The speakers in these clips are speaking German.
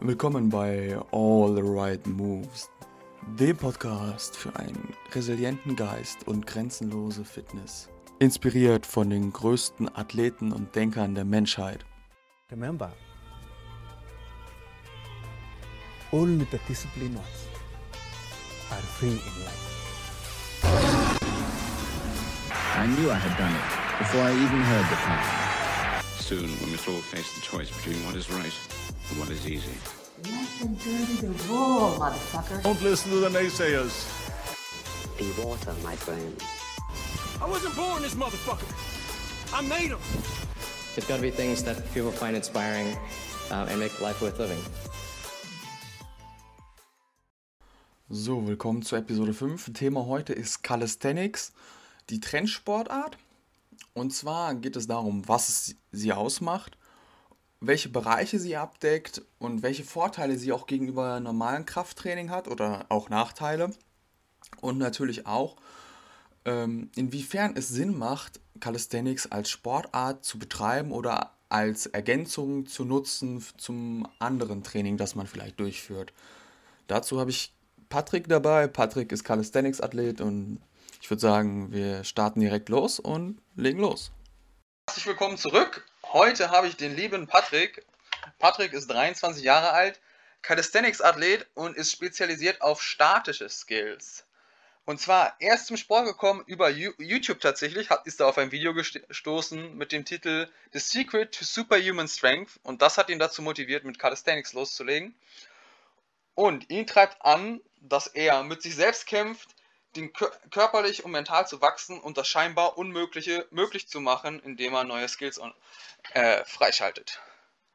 Willkommen bei All the Right Moves, dem Podcast für einen resilienten Geist und grenzenlose Fitness. Inspiriert von den größten Athleten und Denkern der Menschheit. Remember, only the disciplined are free in life. I knew I had done it before I even heard the plan. Soon, we must all face the choice between what is right and what is easy. Let them dirty the raw, motherfucker. Don't listen to the naysayers. Be water, my friend. I wasn't born this motherfucker. I made him. There's got to be things that people find inspiring uh, and make life worth living. So, willkommen zu Episode 5. Thema heute ist Calisthenics, die Trendsportart. Und zwar geht es darum, was sie ausmacht, welche Bereiche sie abdeckt und welche Vorteile sie auch gegenüber normalen Krafttraining hat oder auch Nachteile. Und natürlich auch, ähm, inwiefern es Sinn macht, Calisthenics als Sportart zu betreiben oder als Ergänzung zu nutzen zum anderen Training, das man vielleicht durchführt. Dazu habe ich Patrick dabei. Patrick ist Calisthenics-Athlet und ich würde sagen, wir starten direkt los und legen los. Herzlich willkommen zurück. Heute habe ich den lieben Patrick. Patrick ist 23 Jahre alt, Calisthenics-Athlet und ist spezialisiert auf statische Skills. Und zwar erst zum Sport gekommen über YouTube tatsächlich, hat, ist er auf ein Video gestoßen mit dem Titel The Secret to Superhuman Strength und das hat ihn dazu motiviert, mit Calisthenics loszulegen. Und ihn treibt an, dass er mit sich selbst kämpft, den körperlich und mental zu wachsen und das scheinbar Unmögliche möglich zu machen, indem er neue Skills äh, freischaltet.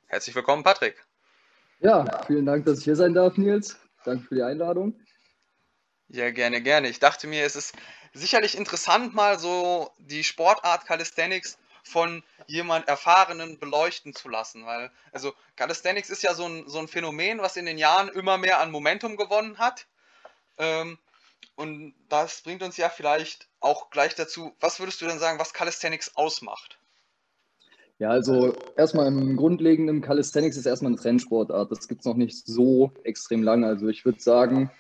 Herzlich willkommen, Patrick. Ja, vielen Dank, dass ich hier sein darf, Nils. Danke für die Einladung. Ja, gerne, gerne. Ich dachte mir, es ist sicherlich interessant, mal so die Sportart Calisthenics von jemand Erfahrenen beleuchten zu lassen, weil, also Calisthenics ist ja so ein, so ein Phänomen, was in den Jahren immer mehr an Momentum gewonnen hat. Ähm, und das bringt uns ja vielleicht auch gleich dazu, was würdest du denn sagen, was Calisthenics ausmacht? Ja, also erstmal im Grundlegenden, Calisthenics ist erstmal eine Trendsportart. Das gibt es noch nicht so extrem lange. Also ich würde sagen,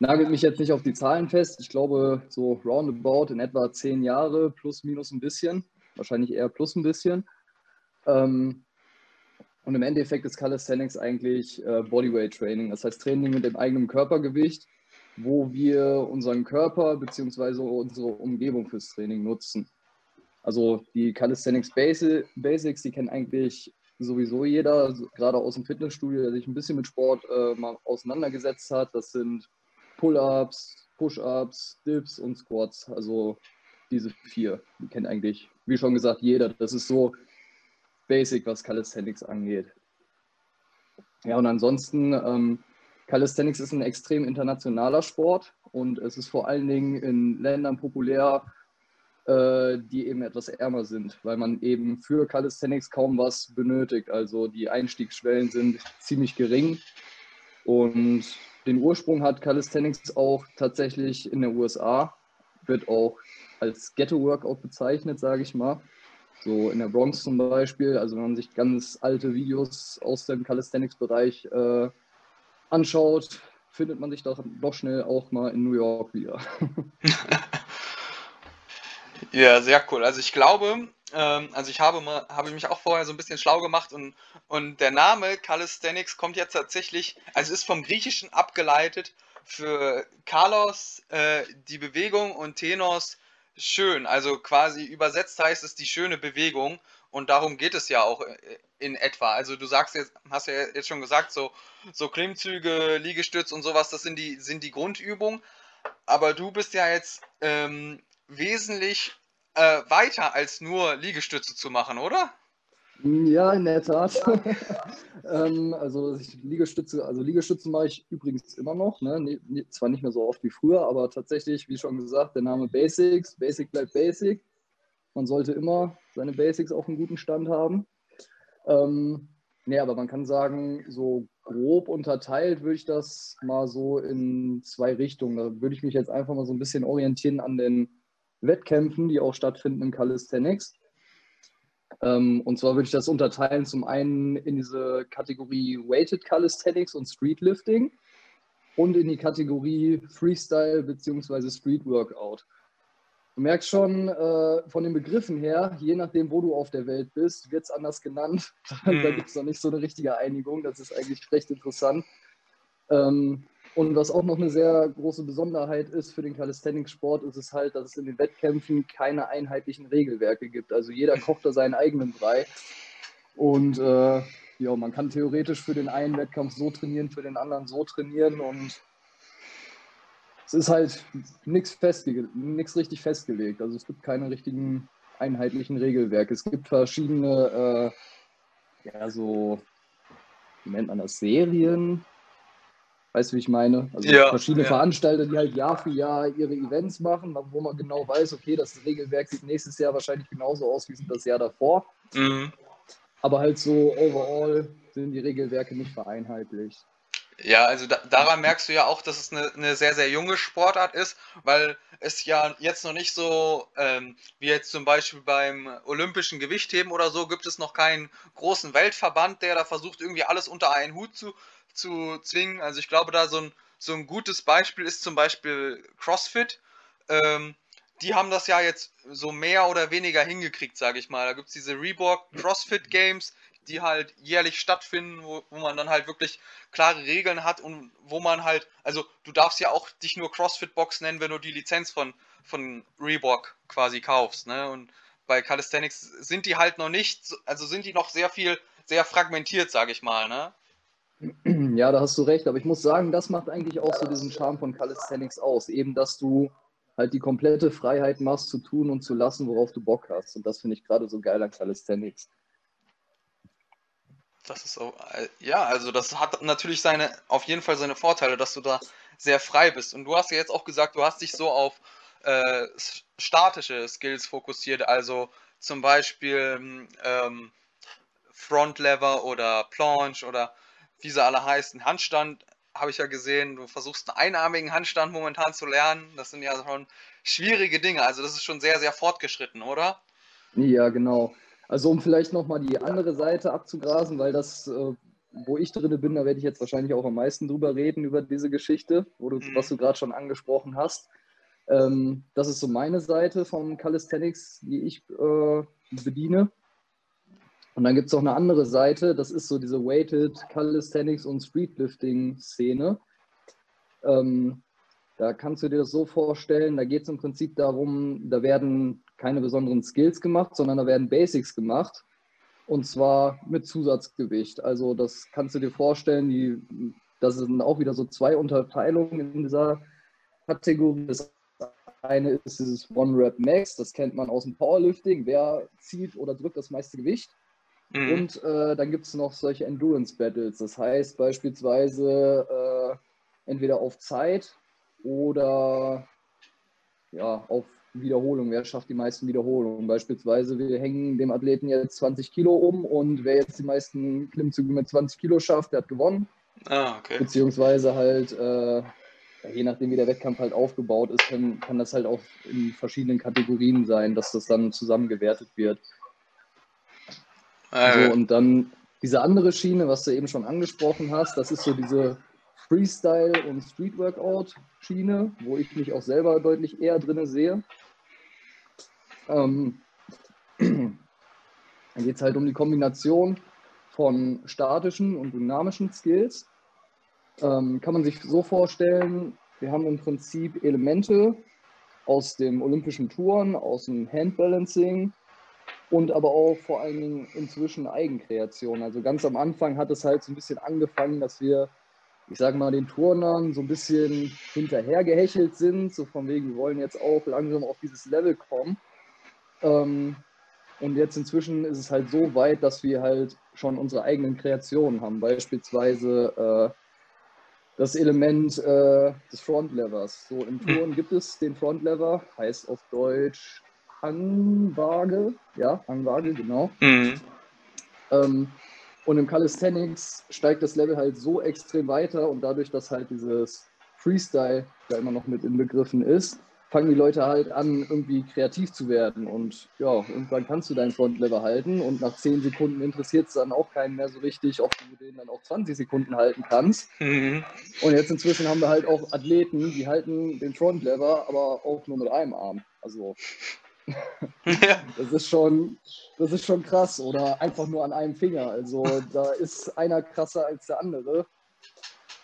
nagelt mich jetzt nicht auf die Zahlen fest. Ich glaube, so roundabout in etwa zehn Jahre, plus minus ein bisschen. Wahrscheinlich eher plus ein bisschen. Ähm, und im Endeffekt ist Calisthenics eigentlich äh, Bodyweight Training. Das heißt Training mit dem eigenen Körpergewicht wo wir unseren Körper bzw. unsere Umgebung fürs Training nutzen. Also die Calisthenics Basics, die kennt eigentlich sowieso jeder, gerade aus dem Fitnessstudio, der sich ein bisschen mit Sport äh, mal auseinandergesetzt hat. Das sind Pull-ups, Push-ups, Dips und Squats. Also diese vier, die kennt eigentlich, wie schon gesagt, jeder. Das ist so basic, was Calisthenics angeht. Ja, und ansonsten ähm, Calisthenics ist ein extrem internationaler Sport und es ist vor allen Dingen in Ländern populär, äh, die eben etwas ärmer sind, weil man eben für Calisthenics kaum was benötigt. Also die Einstiegsschwellen sind ziemlich gering und den Ursprung hat Calisthenics auch tatsächlich in den USA, wird auch als Ghetto-Workout bezeichnet, sage ich mal. So in der Bronx zum Beispiel, also wenn man sich ganz alte Videos aus dem Calisthenics-Bereich äh, anschaut, findet man sich doch, doch schnell auch mal in New York wieder. ja, sehr cool. Also ich glaube, ähm, also ich habe, mal, habe mich auch vorher so ein bisschen schlau gemacht und, und der Name Calisthenics kommt jetzt tatsächlich, also ist vom Griechischen abgeleitet für Carlos äh, die Bewegung und Tenos schön. Also quasi übersetzt heißt es die schöne Bewegung und darum geht es ja auch äh, in etwa. Also du sagst jetzt, hast ja jetzt schon gesagt, so, so Klimmzüge, Liegestütz und sowas, das sind die, sind die Grundübungen. Aber du bist ja jetzt ähm, wesentlich äh, weiter als nur Liegestütze zu machen, oder? Ja, in der Tat. ähm, also Liegestütze, also Liegestütze mache ich übrigens immer noch. Ne? zwar nicht mehr so oft wie früher, aber tatsächlich, wie schon gesagt, der Name Basics. Basic bleibt Basic. Man sollte immer seine Basics auf einem guten Stand haben. Ähm, nee, aber man kann sagen, so grob unterteilt würde ich das mal so in zwei Richtungen. Da würde ich mich jetzt einfach mal so ein bisschen orientieren an den Wettkämpfen, die auch stattfinden im Calisthenics. Ähm, und zwar würde ich das unterteilen zum einen in diese Kategorie Weighted Calisthenics und Streetlifting und in die Kategorie Freestyle bzw. Street Workout. Du merkst schon äh, von den Begriffen her, je nachdem, wo du auf der Welt bist, wird es anders genannt. Mhm. da gibt es noch nicht so eine richtige Einigung. Das ist eigentlich recht interessant. Ähm, und was auch noch eine sehr große Besonderheit ist für den Calisthenics-Sport, ist es halt, dass es in den Wettkämpfen keine einheitlichen Regelwerke gibt. Also jeder kocht da seinen eigenen Brei. Und äh, ja, man kann theoretisch für den einen Wettkampf so trainieren, für den anderen so trainieren. Und es ist halt nichts festge richtig festgelegt. Also es gibt keine richtigen einheitlichen Regelwerke. Es gibt verschiedene, äh, ja, so, wie nennt man das, Serien, Weißt du, wie ich meine? Also Ja, verschiedene ja. Veranstalter, die halt Jahr für Jahr ihre Events machen, wo man genau weiß, okay, das Regelwerk sieht nächstes Jahr wahrscheinlich genauso aus wie das Jahr davor. Mhm. Aber halt so overall sind die Regelwerke nicht vereinheitlicht. Ja, also da, daran merkst du ja auch, dass es eine, eine sehr, sehr junge Sportart ist, weil es ja jetzt noch nicht so, ähm, wie jetzt zum Beispiel beim olympischen Gewichtheben oder so, gibt es noch keinen großen Weltverband, der da versucht, irgendwie alles unter einen Hut zu, zu zwingen. Also ich glaube, da so ein, so ein gutes Beispiel ist zum Beispiel CrossFit. Ähm, die haben das ja jetzt so mehr oder weniger hingekriegt, sage ich mal. Da gibt es diese Reebok CrossFit Games, die halt jährlich stattfinden, wo, wo man dann halt wirklich klare Regeln hat und wo man halt, also du darfst ja auch dich nur CrossFit Box nennen, wenn du die Lizenz von, von Reebok quasi kaufst, ne? Und bei Calisthenics sind die halt noch nicht, so- also sind die noch sehr viel, sehr fragmentiert, sage ich mal, ne? Ja, da hast du recht, aber ich muss sagen, das macht eigentlich auch so diesen Charme von Calisthenics aus. Eben, dass du halt die komplette Freiheit machst, zu tun und zu lassen, worauf du Bock hast. Und das finde ich gerade so geil an Calisthenics. Das ist so, äh, ja, also das hat natürlich seine, auf jeden Fall seine Vorteile, dass du da sehr frei bist. Und du hast ja jetzt auch gesagt, du hast dich so auf äh, statische Skills fokussiert, also zum Beispiel ähm, Front Lever oder Planche oder wie sie alle heißen. Handstand habe ich ja gesehen, du versuchst einen einarmigen Handstand momentan zu lernen. Das sind ja schon schwierige Dinge, also das ist schon sehr, sehr fortgeschritten, oder? Ja, genau. Also um vielleicht nochmal die andere Seite abzugrasen, weil das, äh, wo ich drin bin, da werde ich jetzt wahrscheinlich auch am meisten drüber reden, über diese Geschichte, wo du, Mhm. was du gerade schon angesprochen hast. Ähm, das ist so meine Seite vom Calisthenics, die ich äh, bediene. Und dann gibt es auch eine andere Seite, das ist so diese Weighted Calisthenics und Streetlifting-Szene. Ähm, da kannst du dir das so vorstellen, da geht es im Prinzip darum, da werden keine besonderen Skills gemacht, sondern da werden Basics gemacht. Und zwar mit Zusatzgewicht. Also das kannst du dir vorstellen, die, das sind auch wieder so zwei Unterteilungen in dieser Kategorie. Das eine ist dieses One Rep Max, das kennt man aus dem Powerlifting. Wer zieht oder drückt das meiste Gewicht? Mhm. Und äh, dann gibt es noch solche Endurance Battles. Das heißt beispielsweise äh, entweder auf Zeit oder ja, auf Wiederholung. Wer schafft die meisten Wiederholungen? Beispielsweise, wir hängen dem Athleten jetzt 20 Kilo um und wer jetzt die meisten Klimmzüge mit 20 Kilo schafft, der hat gewonnen. Ah, okay. Beziehungsweise halt, äh, je nachdem wie der Wettkampf halt aufgebaut ist, kann, kann das halt auch in verschiedenen Kategorien sein, dass das dann zusammengewertet wird. Äh, So, und dann diese andere Schiene, was du eben schon angesprochen hast, das ist so diese Freestyle- und Street-Workout-Schiene, wo ich mich auch selber deutlich eher drin sehe. Ähm, dann geht es halt um die Kombination von statischen und dynamischen Skills. Ähm, kann man sich so vorstellen, wir haben im Prinzip Elemente aus dem olympischen Touren, aus dem Handbalancing, und aber auch vor allen Dingen inzwischen Eigenkreation. Also ganz am Anfang hat es halt so ein bisschen angefangen, dass wir, ich sage mal, den Turnern so ein bisschen hinterhergehechelt sind, so von wegen, wir wollen jetzt auch langsam auf dieses Level kommen. Ähm, und jetzt inzwischen ist es halt so weit, dass wir halt schon unsere eigenen Kreationen haben. Beispielsweise äh, das Element äh, des Frontlevers. So im Touren gibt es den Frontlever, heißt auf Deutsch Hangwaage, ja, Hangwaage, genau. mhm. Ähm, und im Calisthenics steigt das Level halt so extrem weiter und dadurch, dass halt dieses Freestyle da immer noch mit inbegriffen ist, fangen die Leute halt an, irgendwie kreativ zu werden. Und ja, irgendwann kannst du deinen Frontlever halten und nach 10 Sekunden interessiert es dann auch keinen mehr so richtig, ob du den dann auch 20 Sekunden halten kannst. Mhm. Und jetzt inzwischen haben wir halt auch Athleten, die halten den Frontlever, aber auch nur mit einem Arm. Also Ja. das ist schon, das ist schon krass. Oder einfach nur an einem Finger. Also da ist einer krasser als der andere.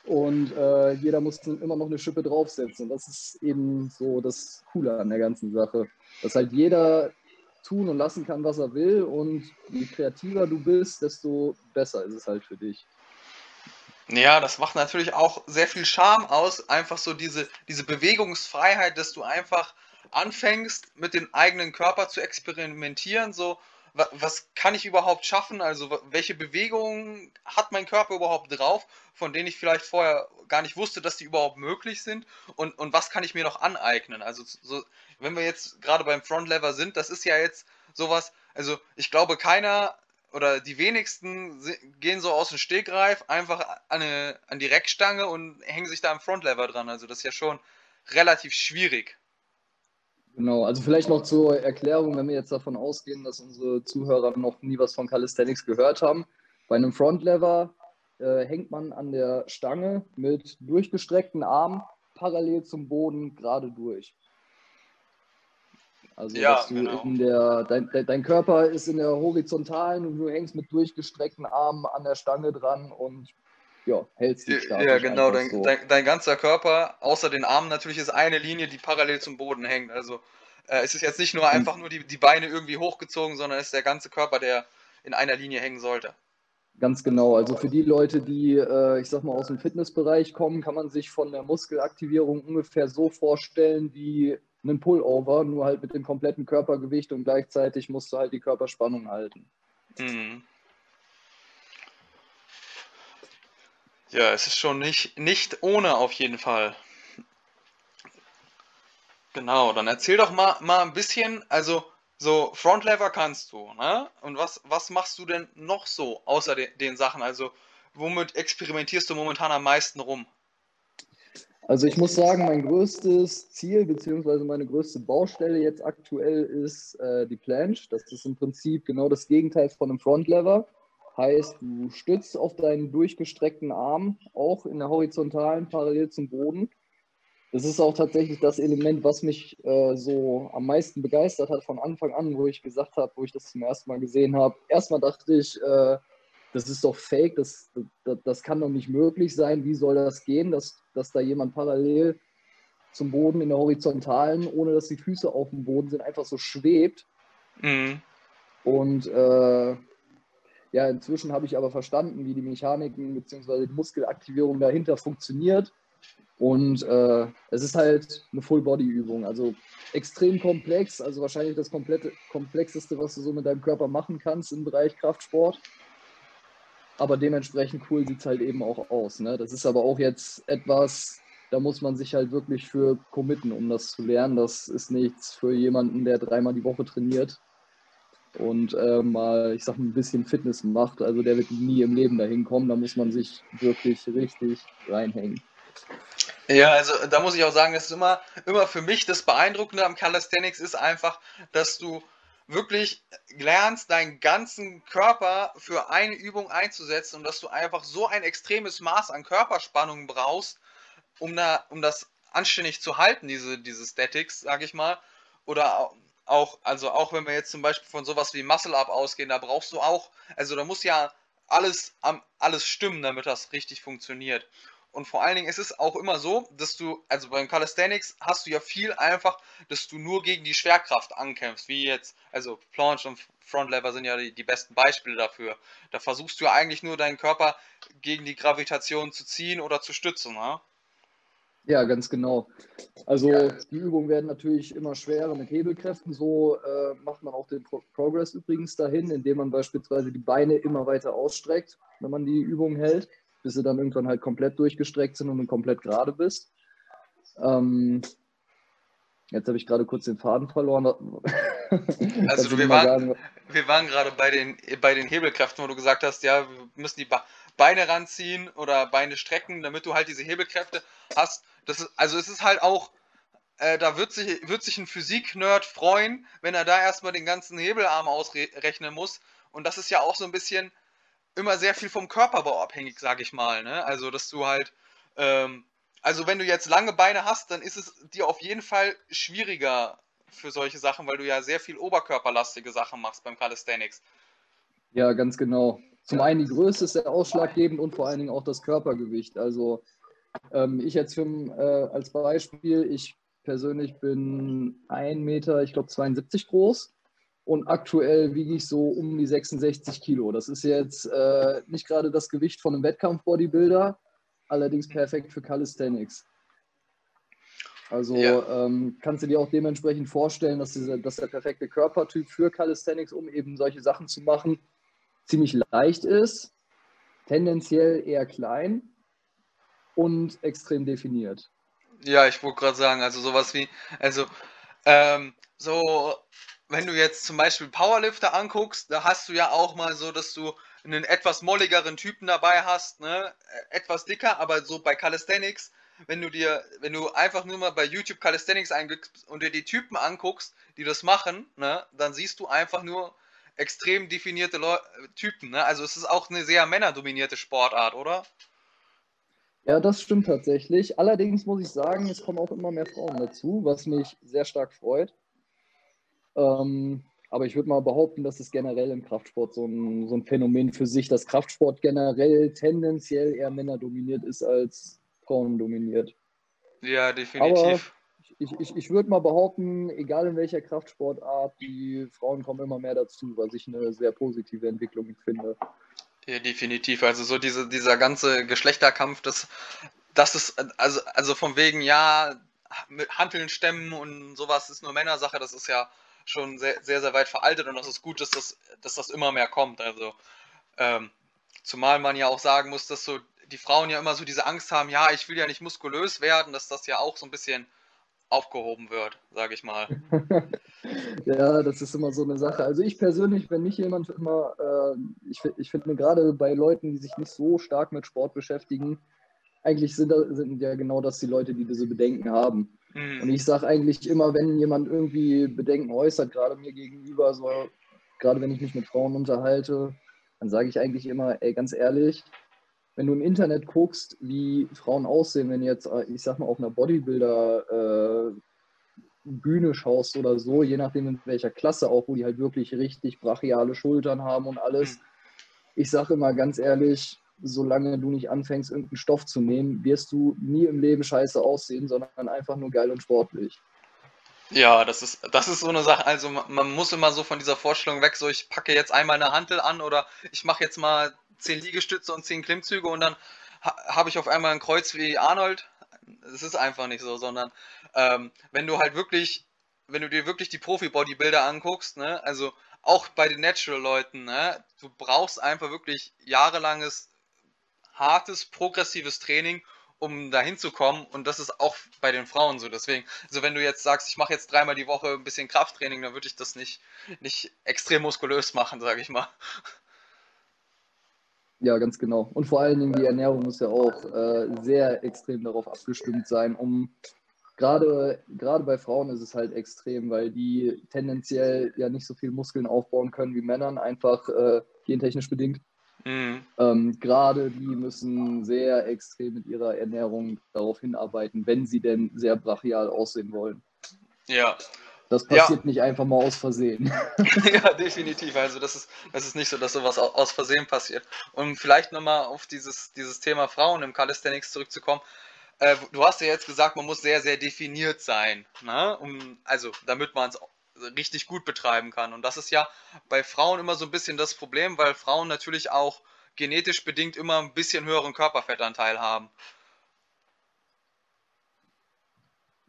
Und äh, jeder muss immer noch eine Schippe draufsetzen. Und das ist eben so das Coole an der ganzen Sache. Dass halt jeder tun und lassen kann, was er will. Und je kreativer du bist, desto besser ist es halt für dich. Ja, das macht natürlich auch sehr viel Charme aus, einfach so diese, diese Bewegungsfreiheit, dass du einfach anfängst, mit dem eigenen Körper zu experimentieren, so, wa- was kann ich überhaupt schaffen, also welche Bewegungen hat mein Körper überhaupt drauf, von denen ich vielleicht vorher gar nicht wusste, dass die überhaupt möglich sind und, und was kann ich mir noch aneignen, also so, wenn wir jetzt gerade beim Frontlever sind, das ist ja jetzt sowas, also ich glaube keiner oder die wenigsten gehen so aus dem Stegreif einfach an, eine, an die Reckstange und hängen sich da am Frontlever dran. Also das ist ja schon relativ schwierig. Genau, also vielleicht noch zur Erklärung, wenn wir jetzt davon ausgehen, dass unsere Zuhörer noch nie was von Calisthenics gehört haben. Bei einem Frontlever äh, hängt man an der Stange mit durchgestreckten Armen parallel zum Boden gerade durch. Also Ja, genau. in der, dein, dein dein Körper ist in der horizontalen und du hängst mit durchgestreckten Armen an der Stange dran und ja, hältst dich Ja, statisch genau. einfach Dein, so. dein, dein ganzer Körper, außer den Armen natürlich, ist eine Linie, die parallel zum Boden hängt. Also äh, es ist jetzt nicht nur einfach nur die, die Beine irgendwie hochgezogen, sondern es ist der ganze Körper, der in einer Linie hängen sollte. Ganz genau. Also für die Leute, die, äh, ich sag mal, aus dem Fitnessbereich kommen, kann man sich von der Muskelaktivierung ungefähr so vorstellen wie einen Pullover, nur halt mit dem kompletten Körpergewicht und gleichzeitig musst du halt die Körperspannung halten. Mhm. Ja, es ist schon nicht, nicht ohne auf jeden Fall. Genau, dann erzähl doch mal, mal ein bisschen, also so Frontlever kannst du, ne? Und was, was machst du denn noch so außer de, den Sachen? Also womit experimentierst du momentan am meisten rum? Also ich muss sagen, mein größtes Ziel beziehungsweise meine größte Baustelle jetzt aktuell ist äh, die Planche. Das ist im Prinzip genau das Gegenteil von einem Frontlever. Heißt, du stützt auf deinen durchgestreckten Arm, auch in der horizontalen, parallel zum Boden. Das ist auch tatsächlich das Element, was mich äh, so am meisten begeistert hat von Anfang an, wo ich gesagt habe, wo ich das zum ersten Mal gesehen habe. Erstmal dachte ich, äh, das ist doch fake, das, das, das kann doch nicht möglich sein. Wie soll das gehen, dass, dass da jemand parallel zum Boden in der horizontalen, ohne dass die Füße auf dem Boden sind, einfach so schwebt? Mhm. Und äh, ja, inzwischen habe ich aber verstanden, wie die Mechaniken bzw. die Muskelaktivierung dahinter funktioniert. Und äh, es ist halt eine Full-Body-Übung, also extrem komplex, also wahrscheinlich das komplette, komplexeste, was du so mit deinem Körper machen kannst im Bereich Kraftsport. Aber dementsprechend cool sieht es halt eben auch aus. Ne? Das ist aber auch jetzt etwas, da muss man sich halt wirklich für committen, um das zu lernen. Das ist nichts für jemanden, der dreimal die Woche trainiert und äh, mal, ich sag mal, ein bisschen Fitness macht. Also der wird nie im Leben dahin kommen. Da muss man sich wirklich richtig reinhängen. Ja, also da muss ich auch sagen, das ist immer, immer für mich das Beeindruckende am Calisthenics ist einfach, dass du wirklich lernst, deinen ganzen Körper für eine Übung einzusetzen und dass du einfach so ein extremes Maß an Körperspannung brauchst, um, da, um das anständig zu halten, diese, diese Statics, sag ich mal. Oder auch, also auch wenn wir jetzt zum Beispiel von sowas wie Muscle Up ausgehen, da brauchst du auch, also da muss ja alles, alles stimmen, damit das richtig funktioniert. Und vor allen Dingen ist es auch immer so, dass du, also beim Calisthenics hast du ja viel einfach, dass du nur gegen die Schwerkraft ankämpfst, wie jetzt, also Planche und Frontlever sind ja die, die besten Beispiele dafür. Da versuchst du ja eigentlich nur deinen Körper gegen die Gravitation zu ziehen oder zu stützen, ne? Ja, ganz genau. Also die Übungen werden natürlich immer schwerer mit Hebelkräften. So äh, macht man auch den Pro Progress übrigens dahin, indem man beispielsweise die Beine immer weiter ausstreckt, wenn man die Übung hält, bis sie dann irgendwann halt komplett durchgestreckt sind und du komplett gerade bist. Ähm, jetzt habe ich gerade kurz den Faden verloren. Also wir waren, sagen? wir waren gerade bei den, bei den Hebelkräften, wo du gesagt hast, ja, wir müssen die Ba- Beine ranziehen oder Beine strecken, damit du halt diese Hebelkräfte hast. Das ist, also es ist halt auch, äh, da wird sich, wird sich ein Physik-Nerd freuen, wenn er da erstmal den ganzen Hebelarm ausrechnen muss. Und das ist ja auch so ein bisschen immer sehr viel vom Körperbau abhängig, sag ich mal. Ne? Also, dass du halt, ähm, also wenn du jetzt lange Beine hast, dann ist es dir auf jeden Fall schwieriger für solche Sachen, weil du ja sehr viel oberkörperlastige Sachen machst beim Calisthenics. Ja, ganz genau. Zum einen die Größe ist sehr ausschlaggebend und vor allen Dingen auch das Körpergewicht. Also ähm, ich jetzt für, äh, als Beispiel, ich persönlich bin 1 Meter, ich glaube 72 groß und aktuell wiege ich so um die 66 Kilo. Das ist jetzt äh, nicht gerade das Gewicht von einem Wettkampf-Bodybuilder, allerdings perfekt für Calisthenics. Also ja. ähm, kannst du dir auch dementsprechend vorstellen, dass, diese, dass der perfekte Körpertyp für Calisthenics, um eben solche Sachen zu machen, ziemlich leicht ist, tendenziell eher klein und extrem definiert. Ja, ich wollte gerade sagen, also sowas wie, also ähm, so, wenn du jetzt zum Beispiel Powerlifter anguckst, da hast du ja auch mal so, dass du einen etwas molligeren Typen dabei hast, ne, etwas dicker, aber so bei Calisthenics, wenn du dir, wenn du einfach nur mal bei YouTube Calisthenics eingibst und dir die Typen anguckst, die das machen, ne, dann siehst du einfach nur extrem definierte Leu Typen, ne? Also es ist auch eine sehr männerdominierte Sportart, oder? Ja, das stimmt tatsächlich. Allerdings muss ich sagen, es kommen auch immer mehr Frauen dazu, was mich sehr stark freut. Ähm, aber ich würde mal behaupten, dass es generell im Kraftsport so ein, so ein Phänomen für sich, dass Kraftsport generell tendenziell eher männerdominiert ist als frauendominiert. Ja, definitiv. Aber ich, ich, ich würde mal behaupten, egal in welcher Kraftsportart, die Frauen kommen immer mehr dazu, was ich eine sehr positive Entwicklung finde. Ja, definitiv. Also so diese, dieser ganze Geschlechterkampf, das, das ist, also, also von wegen, ja, mit Hanteln stemmen und sowas ist nur Männersache, das ist ja schon sehr, sehr, sehr weit veraltet und das ist gut, dass das, dass das immer mehr kommt. Also, ähm, zumal man ja auch sagen muss, dass so die Frauen ja immer so diese Angst haben, ja, ich will ja nicht muskulös werden, dass das ja auch so ein bisschen aufgehoben wird, sage ich mal. ja, das ist immer so eine Sache. Also ich persönlich, wenn mich jemand immer, äh, ich, ich finde gerade bei Leuten, die sich nicht so stark mit Sport beschäftigen, eigentlich sind, sind ja genau das die Leute, die diese Bedenken haben. Mhm. Und ich sage eigentlich immer, wenn jemand irgendwie Bedenken äußert, gerade mir gegenüber, so, gerade wenn ich mich mit Frauen unterhalte, dann sage ich eigentlich immer, ey, ganz ehrlich, wenn du im Internet guckst, wie Frauen aussehen, wenn du jetzt, äh, ich sag mal, auf einer Bodybuilder äh, Bühne schaust oder so, je nachdem in welcher Klasse auch, wo die halt wirklich richtig brachiale Schultern haben und alles. Hm. Ich sage immer ganz ehrlich, solange du nicht anfängst, irgendeinen Stoff zu nehmen, wirst du nie im Leben scheiße aussehen, sondern einfach nur geil und sportlich. Ja, das ist, das ist so eine Sache. Also man muss immer so von dieser Vorstellung weg, so ich packe jetzt einmal eine Hantel an oder ich mache jetzt mal zehn Liegestütze und zehn Klimmzüge und dann ha habe ich auf einmal ein Kreuz wie Arnold. Es ist einfach nicht so, sondern ähm, wenn du halt wirklich, wenn du dir wirklich die Profi-Bodybuilder anguckst, ne, also auch bei den Natural-Leuten, ne, du brauchst einfach wirklich jahrelanges, hartes, progressives Training, um dahin zu kommen. Und das ist auch bei den Frauen so. Deswegen, also wenn du jetzt sagst, ich mache jetzt dreimal die Woche ein bisschen Krafttraining, dann würde ich das nicht, nicht extrem muskulös machen, sage ich mal. Ja, ganz genau. Und vor allen Dingen die Ernährung muss ja auch äh, sehr extrem darauf abgestimmt sein, um gerade, gerade bei Frauen ist es halt extrem, weil die tendenziell ja nicht so viel Muskeln aufbauen können wie Männern, einfach äh, gentechnisch bedingt. Mhm. Ähm, gerade die müssen sehr extrem mit ihrer Ernährung darauf hinarbeiten, wenn sie denn sehr brachial aussehen wollen. Ja, das passiert ja. nicht einfach mal aus Versehen. ja, definitiv. Also das ist, das ist nicht so, dass sowas aus Versehen passiert. Und vielleicht nochmal auf dieses, dieses Thema Frauen im Calisthenics zurückzukommen. Äh, du hast ja jetzt gesagt, man muss sehr, sehr definiert sein. Ne? Um, also damit man es richtig gut betreiben kann. Und das ist ja bei Frauen immer so ein bisschen das Problem, weil Frauen natürlich auch genetisch bedingt immer ein bisschen höheren Körperfettanteil haben.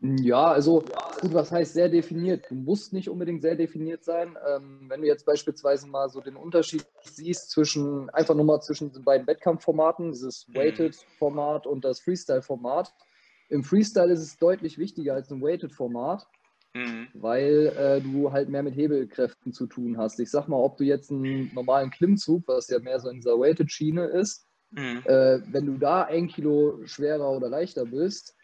Ja, also gut, was heißt sehr definiert? Du musst nicht unbedingt sehr definiert sein. Ähm, wenn du jetzt beispielsweise mal so den Unterschied siehst zwischen, einfach nur mal zwischen den beiden Wettkampfformaten, dieses mhm. Weighted-Format und das Freestyle-Format. Im Freestyle ist es deutlich wichtiger als im Weighted-Format, mhm. weil äh, du halt mehr mit Hebelkräften zu tun hast. Ich sag mal, ob du jetzt einen normalen Klimmzug, was ja mehr so in dieser Weighted-Schiene ist, mhm. äh, wenn du da ein Kilo schwerer oder leichter bist,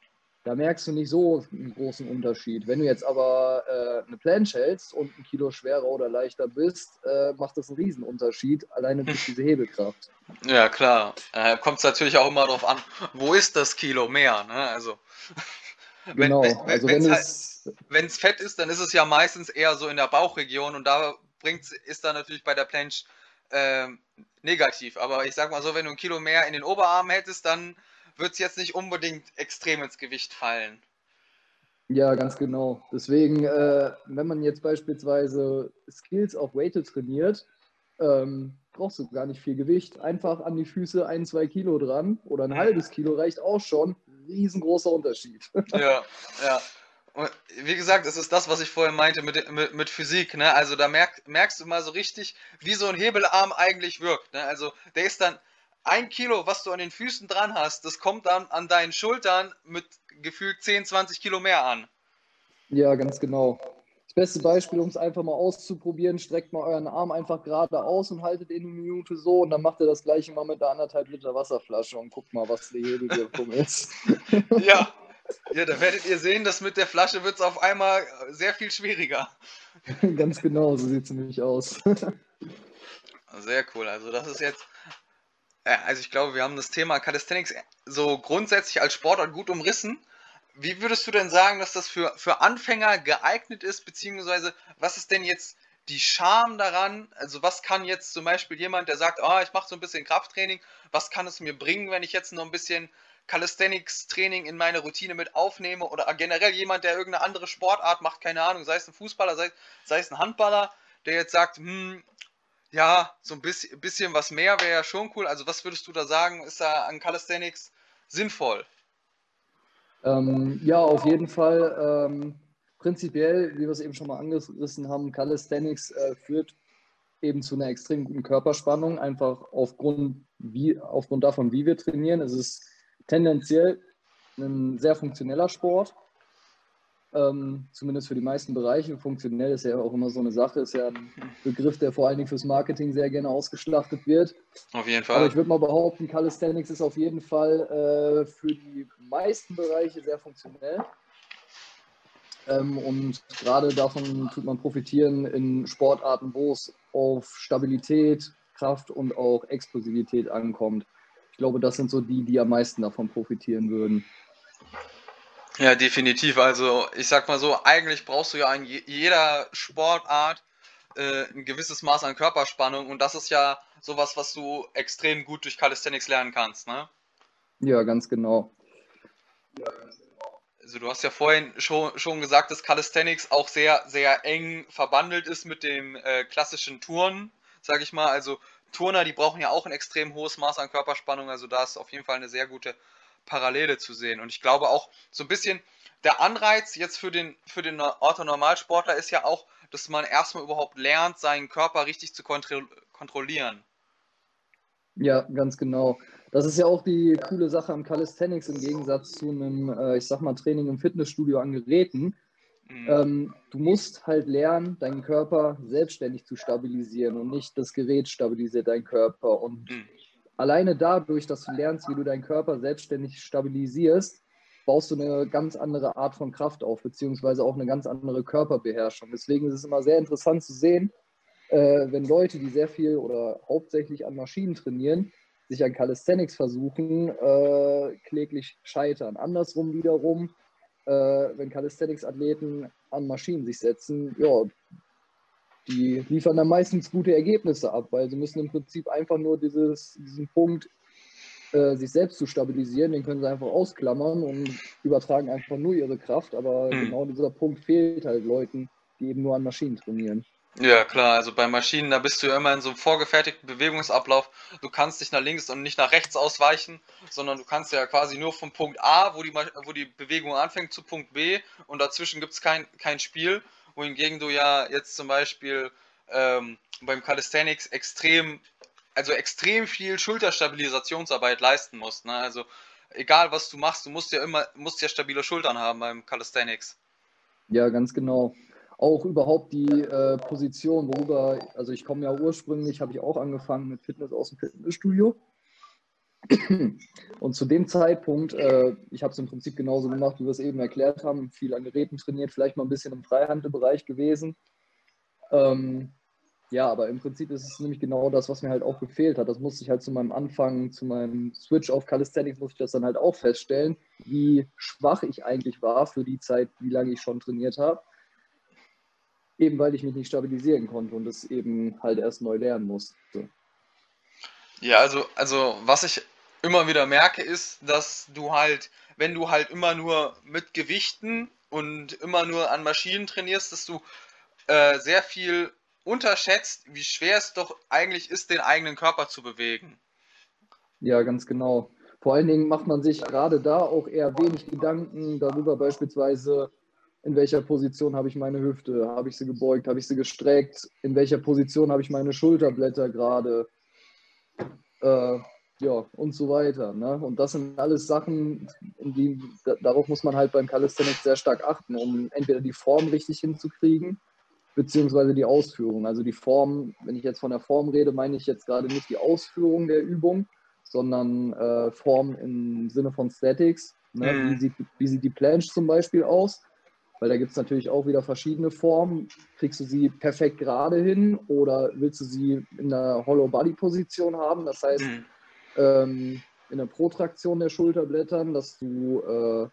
da merkst du nicht so einen großen Unterschied. Wenn du jetzt aber äh, eine Planche hältst und ein Kilo schwerer oder leichter bist, äh, macht das einen Riesenunterschied, alleine durch diese Hebelkraft. Ja, klar. Äh, Kommt es natürlich auch immer darauf an, wo ist das Kilo mehr, ne? Also. Genau, wenn, also wenn wenn's es halt, fett ist, dann ist es ja meistens eher so in der Bauchregion und da bringt's, ist dann natürlich bei der Planche ähm, negativ. Aber ich sag mal so, wenn du ein Kilo mehr in den Oberarmen hättest, dann wird es jetzt nicht unbedingt extrem ins Gewicht fallen. Ja, ganz genau. Deswegen, äh, wenn man jetzt beispielsweise Skills auf Weighted trainiert, ähm, brauchst du gar nicht viel Gewicht. Einfach an die Füße ein, zwei Kilo dran oder ein halbes Kilo reicht auch schon. Riesengroßer Unterschied. Ja, ja. Und wie gesagt, es ist das, was ich vorhin meinte mit, mit, mit Physik. Ne? Also da merk, merkst du mal so richtig, wie so ein Hebelarm eigentlich wirkt. Ne? Also der ist dann ein Kilo, was du an den Füßen dran hast, das kommt dann an deinen Schultern mit gefühlt 10, 20 Kilo mehr an. Ja, ganz genau. Das beste Beispiel, um es einfach mal auszuprobieren, streckt mal euren Arm einfach gerade aus und haltet ihn eine Minute so und dann macht ihr das gleiche mal mit der anderthalb Liter Wasserflasche und guckt mal, was die Hebelwirkung ist. Ja. Ja, da werdet ihr sehen, dass mit der Flasche wird es auf einmal sehr viel schwieriger. ganz genau, so sieht es nämlich aus. Sehr cool. Also das ist jetzt, ja, also ich glaube, wir haben das Thema Calisthenics so grundsätzlich als Sportart gut umrissen. Wie würdest du denn sagen, dass das für, für Anfänger geeignet ist, beziehungsweise was ist denn jetzt die Charme daran? Also was kann jetzt zum Beispiel jemand, der sagt, ah, ich mache so ein bisschen Krafttraining, was kann es mir bringen, wenn ich jetzt noch ein bisschen Calisthenics-Training in meine Routine mit aufnehme oder generell jemand, der irgendeine andere Sportart macht, keine Ahnung, sei es ein Fußballer, sei, sei es ein Handballer, der jetzt sagt, hm, ja, so ein bisschen, bisschen was mehr wäre ja schon cool. Also was würdest du da sagen, ist da an Calisthenics sinnvoll? Ähm, ja, auf jeden Fall. Ähm, prinzipiell, wie wir es eben schon mal angerissen haben, Calisthenics äh, führt eben zu einer extrem guten Körperspannung, einfach aufgrund, wie, aufgrund davon, wie wir trainieren. Es ist tendenziell ein sehr funktioneller Sport, ähm, zumindest für die meisten Bereiche. Funktionell ist ja auch immer so eine Sache, ist ja ein Begriff, der vor allen Dingen fürs Marketing sehr gerne ausgeschlachtet wird. Auf jeden Fall. Aber ich würde mal behaupten, Calisthenics ist auf jeden Fall äh, für die meisten Bereiche sehr funktionell. Ähm, und gerade davon tut man profitieren in Sportarten, wo es auf Stabilität, Kraft und auch Explosivität ankommt. Ich glaube, das sind so die, die am meisten davon profitieren würden. Ja, definitiv. Also ich sag mal so, eigentlich brauchst du ja in jeder Sportart äh, ein gewisses Maß an Körperspannung und das ist ja sowas, was du extrem gut durch Calisthenics lernen kannst, ne? Ja, ganz genau. Also du hast ja vorhin schon, schon gesagt, dass Calisthenics auch sehr, sehr eng verbandelt ist mit dem äh, klassischen Turnen, sag ich mal. Also Turner, die brauchen ja auch ein extrem hohes Maß an Körperspannung, also da ist auf jeden Fall eine sehr gute Parallele zu sehen. Und ich glaube auch so ein bisschen der Anreiz jetzt für den, für den Orthonormalsportler ist ja auch, dass man erstmal überhaupt lernt, seinen Körper richtig zu kontro kontrollieren. Ja, ganz genau. Das ist ja auch die coole Sache am Calisthenics im Gegensatz zu einem, äh, ich sag mal, Training im Fitnessstudio an Geräten. Mhm. Ähm, du musst halt lernen, deinen Körper selbstständig zu stabilisieren und nicht das Gerät stabilisiert deinen Körper. Und mhm. Alleine dadurch, dass du lernst, wie du deinen Körper selbstständig stabilisierst, baust du eine ganz andere Art von Kraft auf, beziehungsweise auch eine ganz andere Körperbeherrschung. Deswegen ist es immer sehr interessant zu sehen, äh, wenn Leute, die sehr viel oder hauptsächlich an Maschinen trainieren, sich an Calisthenics versuchen, äh, kläglich scheitern. Andersrum wiederum, äh, wenn Calisthenics-Athleten an Maschinen sich setzen, ja, die liefern dann meistens gute Ergebnisse ab, weil sie müssen im Prinzip einfach nur dieses, diesen Punkt, äh, sich selbst zu stabilisieren, den können sie einfach ausklammern und übertragen einfach nur ihre Kraft. Aber mhm. genau dieser Punkt fehlt halt Leuten, die eben nur an Maschinen trainieren. Ja, klar, also bei Maschinen, da bist du ja immer in so einem vorgefertigten Bewegungsablauf. Du kannst nicht nach links und nicht nach rechts ausweichen, sondern du kannst ja quasi nur vom Punkt A, wo die, wo die Bewegung anfängt, zu Punkt B und dazwischen gibt es kein, kein Spiel, wohingegen du ja jetzt zum Beispiel ähm, beim Calisthenics extrem, also extrem viel Schulterstabilisationsarbeit leisten musst. Ne? Also egal was du machst, du musst ja immer, musst ja stabile Schultern haben beim Calisthenics. Ja, ganz genau auch überhaupt die äh, Position, worüber, also ich komme ja ursprünglich, habe ich auch angefangen mit Fitness aus dem Fitnessstudio. Und zu dem Zeitpunkt, äh, ich habe es im Prinzip genauso gemacht, wie wir es eben erklärt haben, viel an Geräten trainiert, vielleicht mal ein bisschen im Freihandelbereich gewesen. Ähm, ja, aber im Prinzip ist es nämlich genau das, was mir halt auch gefehlt hat. Das musste ich halt zu meinem Anfang, zu meinem Switch auf Calisthenics, musste ich das dann halt auch feststellen, wie schwach ich eigentlich war für die Zeit, wie lange ich schon trainiert habe. Eben weil ich mich nicht stabilisieren konnte und es eben halt erst neu lernen musste. Ja, also, also was ich immer wieder merke, ist, dass du halt, wenn du halt immer nur mit Gewichten und immer nur an Maschinen trainierst, dass du äh, sehr viel unterschätzt, wie schwer es doch eigentlich ist, den eigenen Körper zu bewegen. Ja, ganz genau. Vor allen Dingen macht man sich gerade da auch eher wenig Gedanken darüber, beispielsweise, in welcher Position habe ich meine Hüfte, habe ich sie gebeugt, habe ich sie gestreckt, in welcher Position habe ich meine Schulterblätter gerade, äh, ja, und so weiter. Ne? Und das sind alles Sachen, die, darauf muss man halt beim Calisthenics sehr stark achten, um entweder die Form richtig hinzukriegen, beziehungsweise die Ausführung. Also die Form, wenn ich jetzt von der Form rede, meine ich jetzt gerade nicht die Ausführung der Übung, sondern äh, Form im Sinne von Statics. Ne? Mhm. Wie, sieht, wie sieht die Planche zum Beispiel aus? Weil da gibt es natürlich auch wieder verschiedene Formen. Kriegst du sie perfekt gerade hin oder willst du sie in einer Hollow-Body-Position haben? Das heißt, Mhm. ähm, in der Protraktion der Schulterblättern, dass du, äh,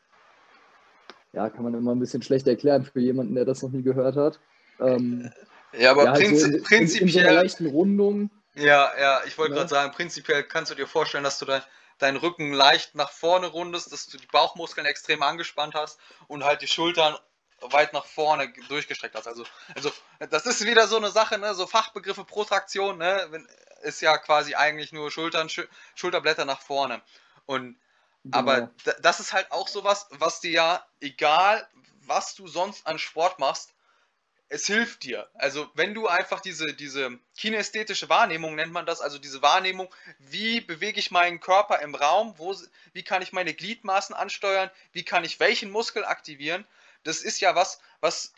ja, kann man immer ein bisschen schlecht erklären für jemanden, der das noch nie gehört hat. Ähm, Ja, aber ja, halt prinzi so in, in, in so einer prinzipiell, leichten Rundung. ja, ja, ich wollte Ne? gerade sagen, prinzipiell kannst du dir vorstellen, dass du dein, deinen Rücken leicht nach vorne rundest, dass du die Bauchmuskeln extrem angespannt hast und halt die Schultern weit nach vorne durchgestreckt hast. Also, also das ist wieder so eine Sache, ne? so Fachbegriffe Protraktion, ne? Ist ja quasi eigentlich nur Schultern, Schul- Schulterblätter nach vorne. Und aber Genau. d- das ist halt auch sowas, was dir ja, egal was du sonst an Sport machst, es hilft dir. Also wenn du einfach diese, diese kinästhetische Wahrnehmung nennt man das, also diese Wahrnehmung, wie bewege ich meinen Körper im Raum, wo, wie kann ich meine Gliedmaßen ansteuern, wie kann ich welchen Muskel aktivieren, das ist ja was, was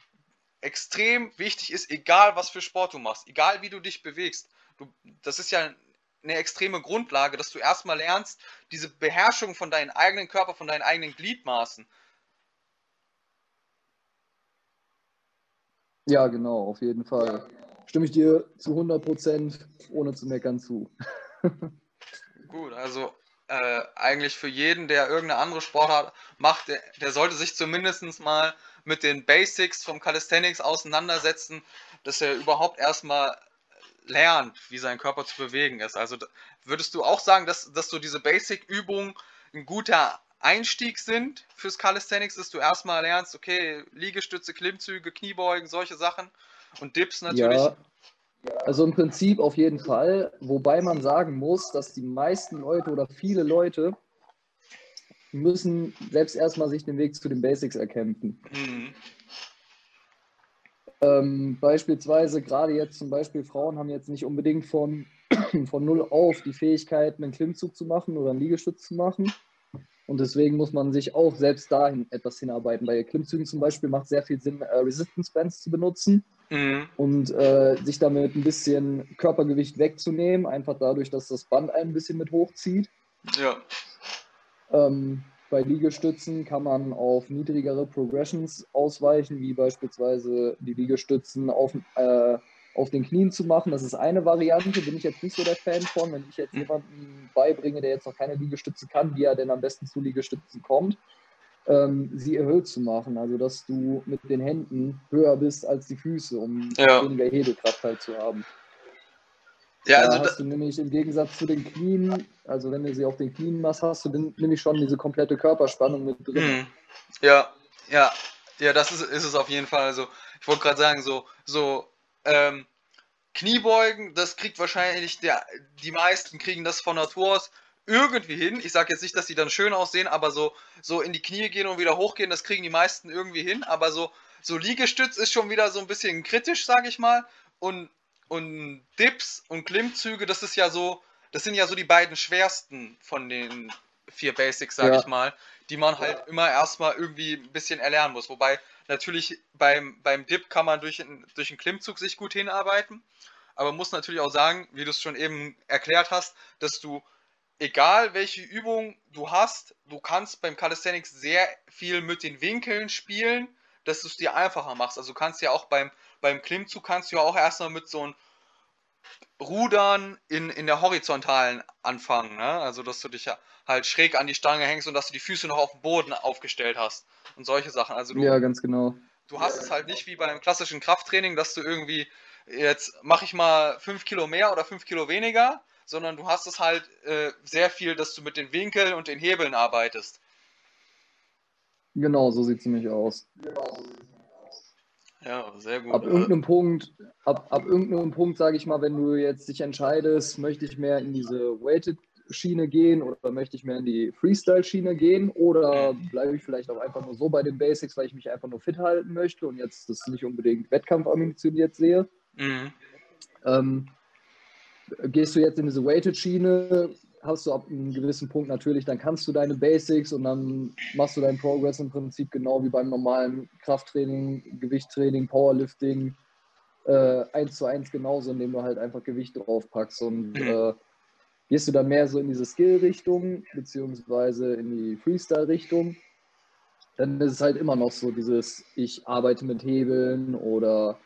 extrem wichtig ist, egal was für Sport du machst, egal wie du dich bewegst. Du, das ist ja eine extreme Grundlage, dass du erstmal lernst, diese Beherrschung von deinem eigenen Körper, von deinen eigenen Gliedmaßen. Ja, genau, auf jeden Fall. Stimme ich dir zu 100% ohne zu meckern zu. Gut, also äh, eigentlich für jeden, der irgendeine andere Sportart macht, der, der sollte sich zumindest mal mit den Basics vom Calisthenics auseinandersetzen, dass er überhaupt erstmal lernt, wie sein Körper zu bewegen ist. Also würdest du auch sagen, dass, dass so diese Basic-Übungen ein guter Einstieg sind fürs Calisthenics, dass du erstmal lernst, okay, Liegestütze, Klimmzüge, Kniebeugen, solche Sachen und Dips natürlich. Ja, also im Prinzip auf jeden Fall, wobei man sagen muss, dass die meisten Leute oder viele Leute müssen selbst erstmal sich den Weg zu den Basics erkämpfen. Mhm. Ähm, beispielsweise, gerade jetzt zum Beispiel Frauen haben jetzt nicht unbedingt von, von null auf die Fähigkeit, einen Klimmzug zu machen oder einen Liegestütz zu machen. Und deswegen muss man sich auch selbst dahin etwas hinarbeiten. Bei Klimmzügen zum Beispiel macht sehr viel Sinn, äh, Resistance Bands zu benutzen Mhm. und äh, sich damit ein bisschen Körpergewicht wegzunehmen, einfach dadurch, dass das Band ein bisschen mit hochzieht. Ja. Ähm, bei Liegestützen kann man auf niedrigere Progressions ausweichen, wie beispielsweise die Liegestützen auf, äh, auf den Knien zu machen. Das ist eine Variante, bin ich jetzt nicht so der Fan von. Wenn ich jetzt jemanden beibringe, der jetzt noch keine Liegestütze kann, wie er denn am besten zu Liegestützen kommt, ähm, sie erhöht zu machen. Also, dass du mit den Händen höher bist als die Füße, um Ja. weniger Hebelkraft halt zu haben. Ja, also da, hast du nämlich im Gegensatz zu den Knien, also wenn du sie auf den Knien machst, hast du den- nämlich schon diese komplette Körperspannung mit drin. Mhm. Ja, ja, ja, das ist, ist es auf jeden Fall. Also, ich wollte gerade sagen, so, so, ähm, Kniebeugen, das kriegt wahrscheinlich der, die meisten kriegen das von Natur aus irgendwie hin. Ich sage jetzt nicht, dass die dann schön aussehen, aber so, so in die Knie gehen und wieder hochgehen, das kriegen die meisten irgendwie hin. Aber so, so Liegestütz ist schon wieder so ein bisschen kritisch, sage ich mal. Und, und Dips und Klimmzüge, das ist ja so, das sind ja so die beiden schwersten von den vier Basics, sage Ja. ich mal, die man halt immer erstmal irgendwie ein bisschen erlernen muss. Wobei natürlich beim, beim Dip kann man durch, einen- durch einen Klimmzug sich gut hinarbeiten, aber muss natürlich auch sagen, wie du es schon eben erklärt hast, dass du egal welche Übung du hast, du kannst beim Calisthenics sehr viel mit den Winkeln spielen, dass du es dir einfacher machst. Also du kannst ja auch beim, beim Klimmzug kannst du ja auch erstmal mit so einem Rudern in, in der horizontalen anfangen, ne? Also dass du dich ja halt schräg an die Stange hängst und dass du die Füße noch auf dem Boden aufgestellt hast und solche Sachen. Also du, Ja, ganz genau. du hast es halt nicht wie bei einem klassischen Krafttraining, dass du irgendwie jetzt mache ich mal 5 Kilo mehr oder 5 Kilo weniger, sondern du hast es halt äh, sehr viel, dass du mit den Winkeln und den Hebeln arbeitest. Genau, so sieht es nämlich aus. Ja, sehr gut. Ab irgendeinem Punkt, ab, ab irgendeinem Punkt, sage ich mal, wenn du jetzt dich entscheidest, möchte ich mehr in diese Weighted-Schiene gehen oder möchte ich mehr in die Freestyle-Schiene gehen oder bleibe ich vielleicht auch einfach nur so bei den Basics, weil ich mich einfach nur fit halten möchte und jetzt das nicht unbedingt wettkampfambitioniert sehe. Mhm. Ähm, gehst du jetzt in diese Weighted-Schiene, hast du ab einem gewissen Punkt natürlich, dann kannst du deine Basics und dann machst du deinen Progress im Prinzip genau wie beim normalen Krafttraining, Gewichttraining, Powerlifting, äh, eins zu eins genauso, indem du halt einfach Gewicht draufpackst und äh, gehst du dann mehr so in diese Skill-Richtung, beziehungsweise in die Freestyle-Richtung, dann ist es halt immer noch so dieses, ich arbeite mit Hebeln oder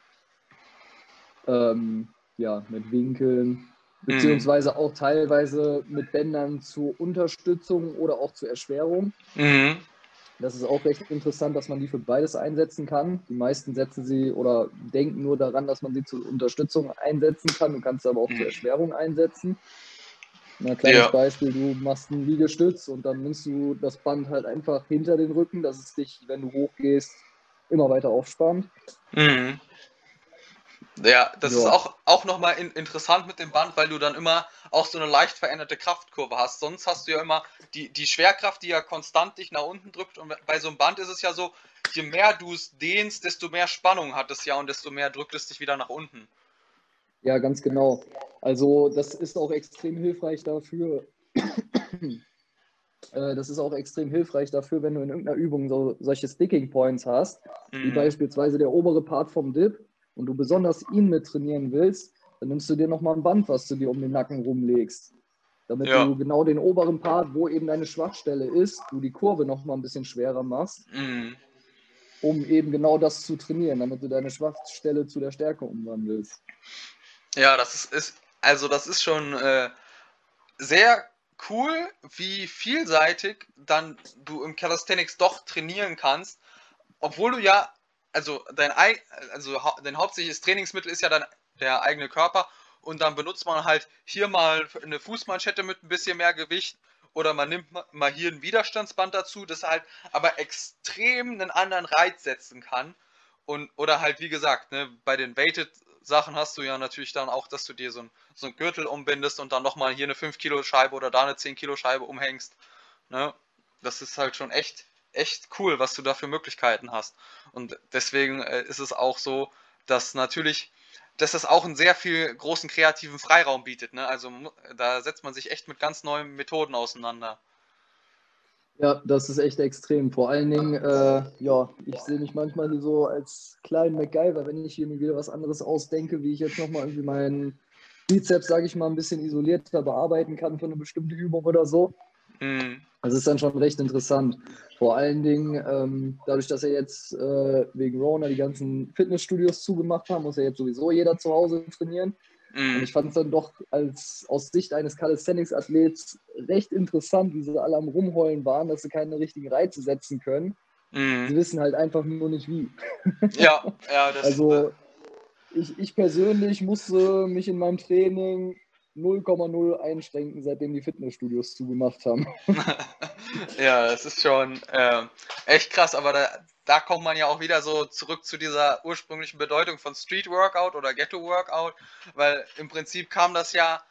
ähm, ja, mit Winkeln, beziehungsweise auch teilweise mit Bändern zur Unterstützung oder auch zur Erschwerung. Mhm. Das ist auch recht interessant, dass man die für beides einsetzen kann. Die meisten setzen sie oder denken nur daran, dass man sie zur Unterstützung einsetzen kann. Du kannst sie aber auch zur Erschwerung einsetzen. Ein kleines Ja. Beispiel, du machst einen Liegestütz und dann nimmst du das Band halt einfach hinter den Rücken, dass es dich, wenn du hochgehst, immer weiter aufspannt. Mhm. Ja, das Ja. ist auch, auch nochmal in, interessant mit dem Band, weil du dann immer auch so eine leicht veränderte Kraftkurve hast. Sonst hast du ja immer die, die Schwerkraft, die ja konstant dich nach unten drückt. Und bei so einem Band ist es ja so, je mehr du es dehnst, desto mehr Spannung hat es ja und desto mehr drückt es dich wieder nach unten. Ja, ganz genau. Also das ist auch extrem hilfreich dafür. Äh, Das ist auch extrem hilfreich dafür, wenn du in irgendeiner Übung so, solche Sticking Points hast, wie Mhm. beispielsweise der obere Part vom Dip und du besonders ihn mit trainieren willst, dann nimmst du dir nochmal ein Band, was du dir um den Nacken rumlegst. Damit Ja. du genau den oberen Part, wo eben deine Schwachstelle ist, du die Kurve nochmal ein bisschen schwerer machst, Mhm. um eben genau das zu trainieren, damit du deine Schwachstelle zu der Stärke umwandelst. Ja, das ist, ist also das ist schon äh, sehr cool, wie vielseitig dann du im Calisthenics doch trainieren kannst, obwohl du ja, also dein ei- also dein hauptsächliches Trainingsmittel ist ja dein der eigene Körper und dann benutzt man halt hier mal eine Fußmanschette mit ein bisschen mehr Gewicht oder man nimmt ma- mal hier ein Widerstandsband dazu, das halt aber extrem einen anderen Reiz setzen kann. Und, oder halt, wie gesagt, ne, bei den Weighted Sachen hast du ja natürlich dann auch, dass du dir so ein, so ein Gürtel umbindest und dann nochmal hier eine 5 Kilo Scheibe oder da eine 10 Kilo Scheibe umhängst. Ne? Das ist halt schon echt, echt cool, was du da für Möglichkeiten hast. Und deswegen äh, ist es auch so, dass natürlich, dass das auch einen sehr viel großen kreativen Freiraum bietet. Ne? Also da setzt man sich echt mit ganz neuen Methoden auseinander. Ja, das ist echt extrem. Vor allen Dingen, äh, ja, ich sehe mich manchmal so als kleinen MacGyver, wenn ich hier mir wieder was anderes ausdenke, wie ich jetzt nochmal irgendwie meinen Bizeps, sage ich mal, ein bisschen isolierter bearbeiten kann für eine bestimmte Übung oder so. Mhm. Also ist dann schon recht interessant. Vor allen Dingen, ähm, dadurch, dass ja jetzt äh, wegen Rona die ganzen Fitnessstudios zugemacht haben, muss ja jetzt sowieso jeder zu Hause trainieren. Und Mhm. ich fand es dann doch als aus Sicht eines Calisthenics-Athlets recht interessant, wie sie alle am Rumheulen waren, dass sie keine richtigen Reize setzen können. Sie Mhm. wissen halt einfach nur nicht wie. Ja, ja, das Also ich, ich persönlich musste mich in meinem Training 0,0 einschränken, seitdem die Fitnessstudios zugemacht haben. Ja, das ist schon ähm, echt krass, aber da, da kommt man ja auch wieder so zurück zu dieser ursprünglichen Bedeutung von Street Workout oder Ghetto Workout, weil im Prinzip kam das ja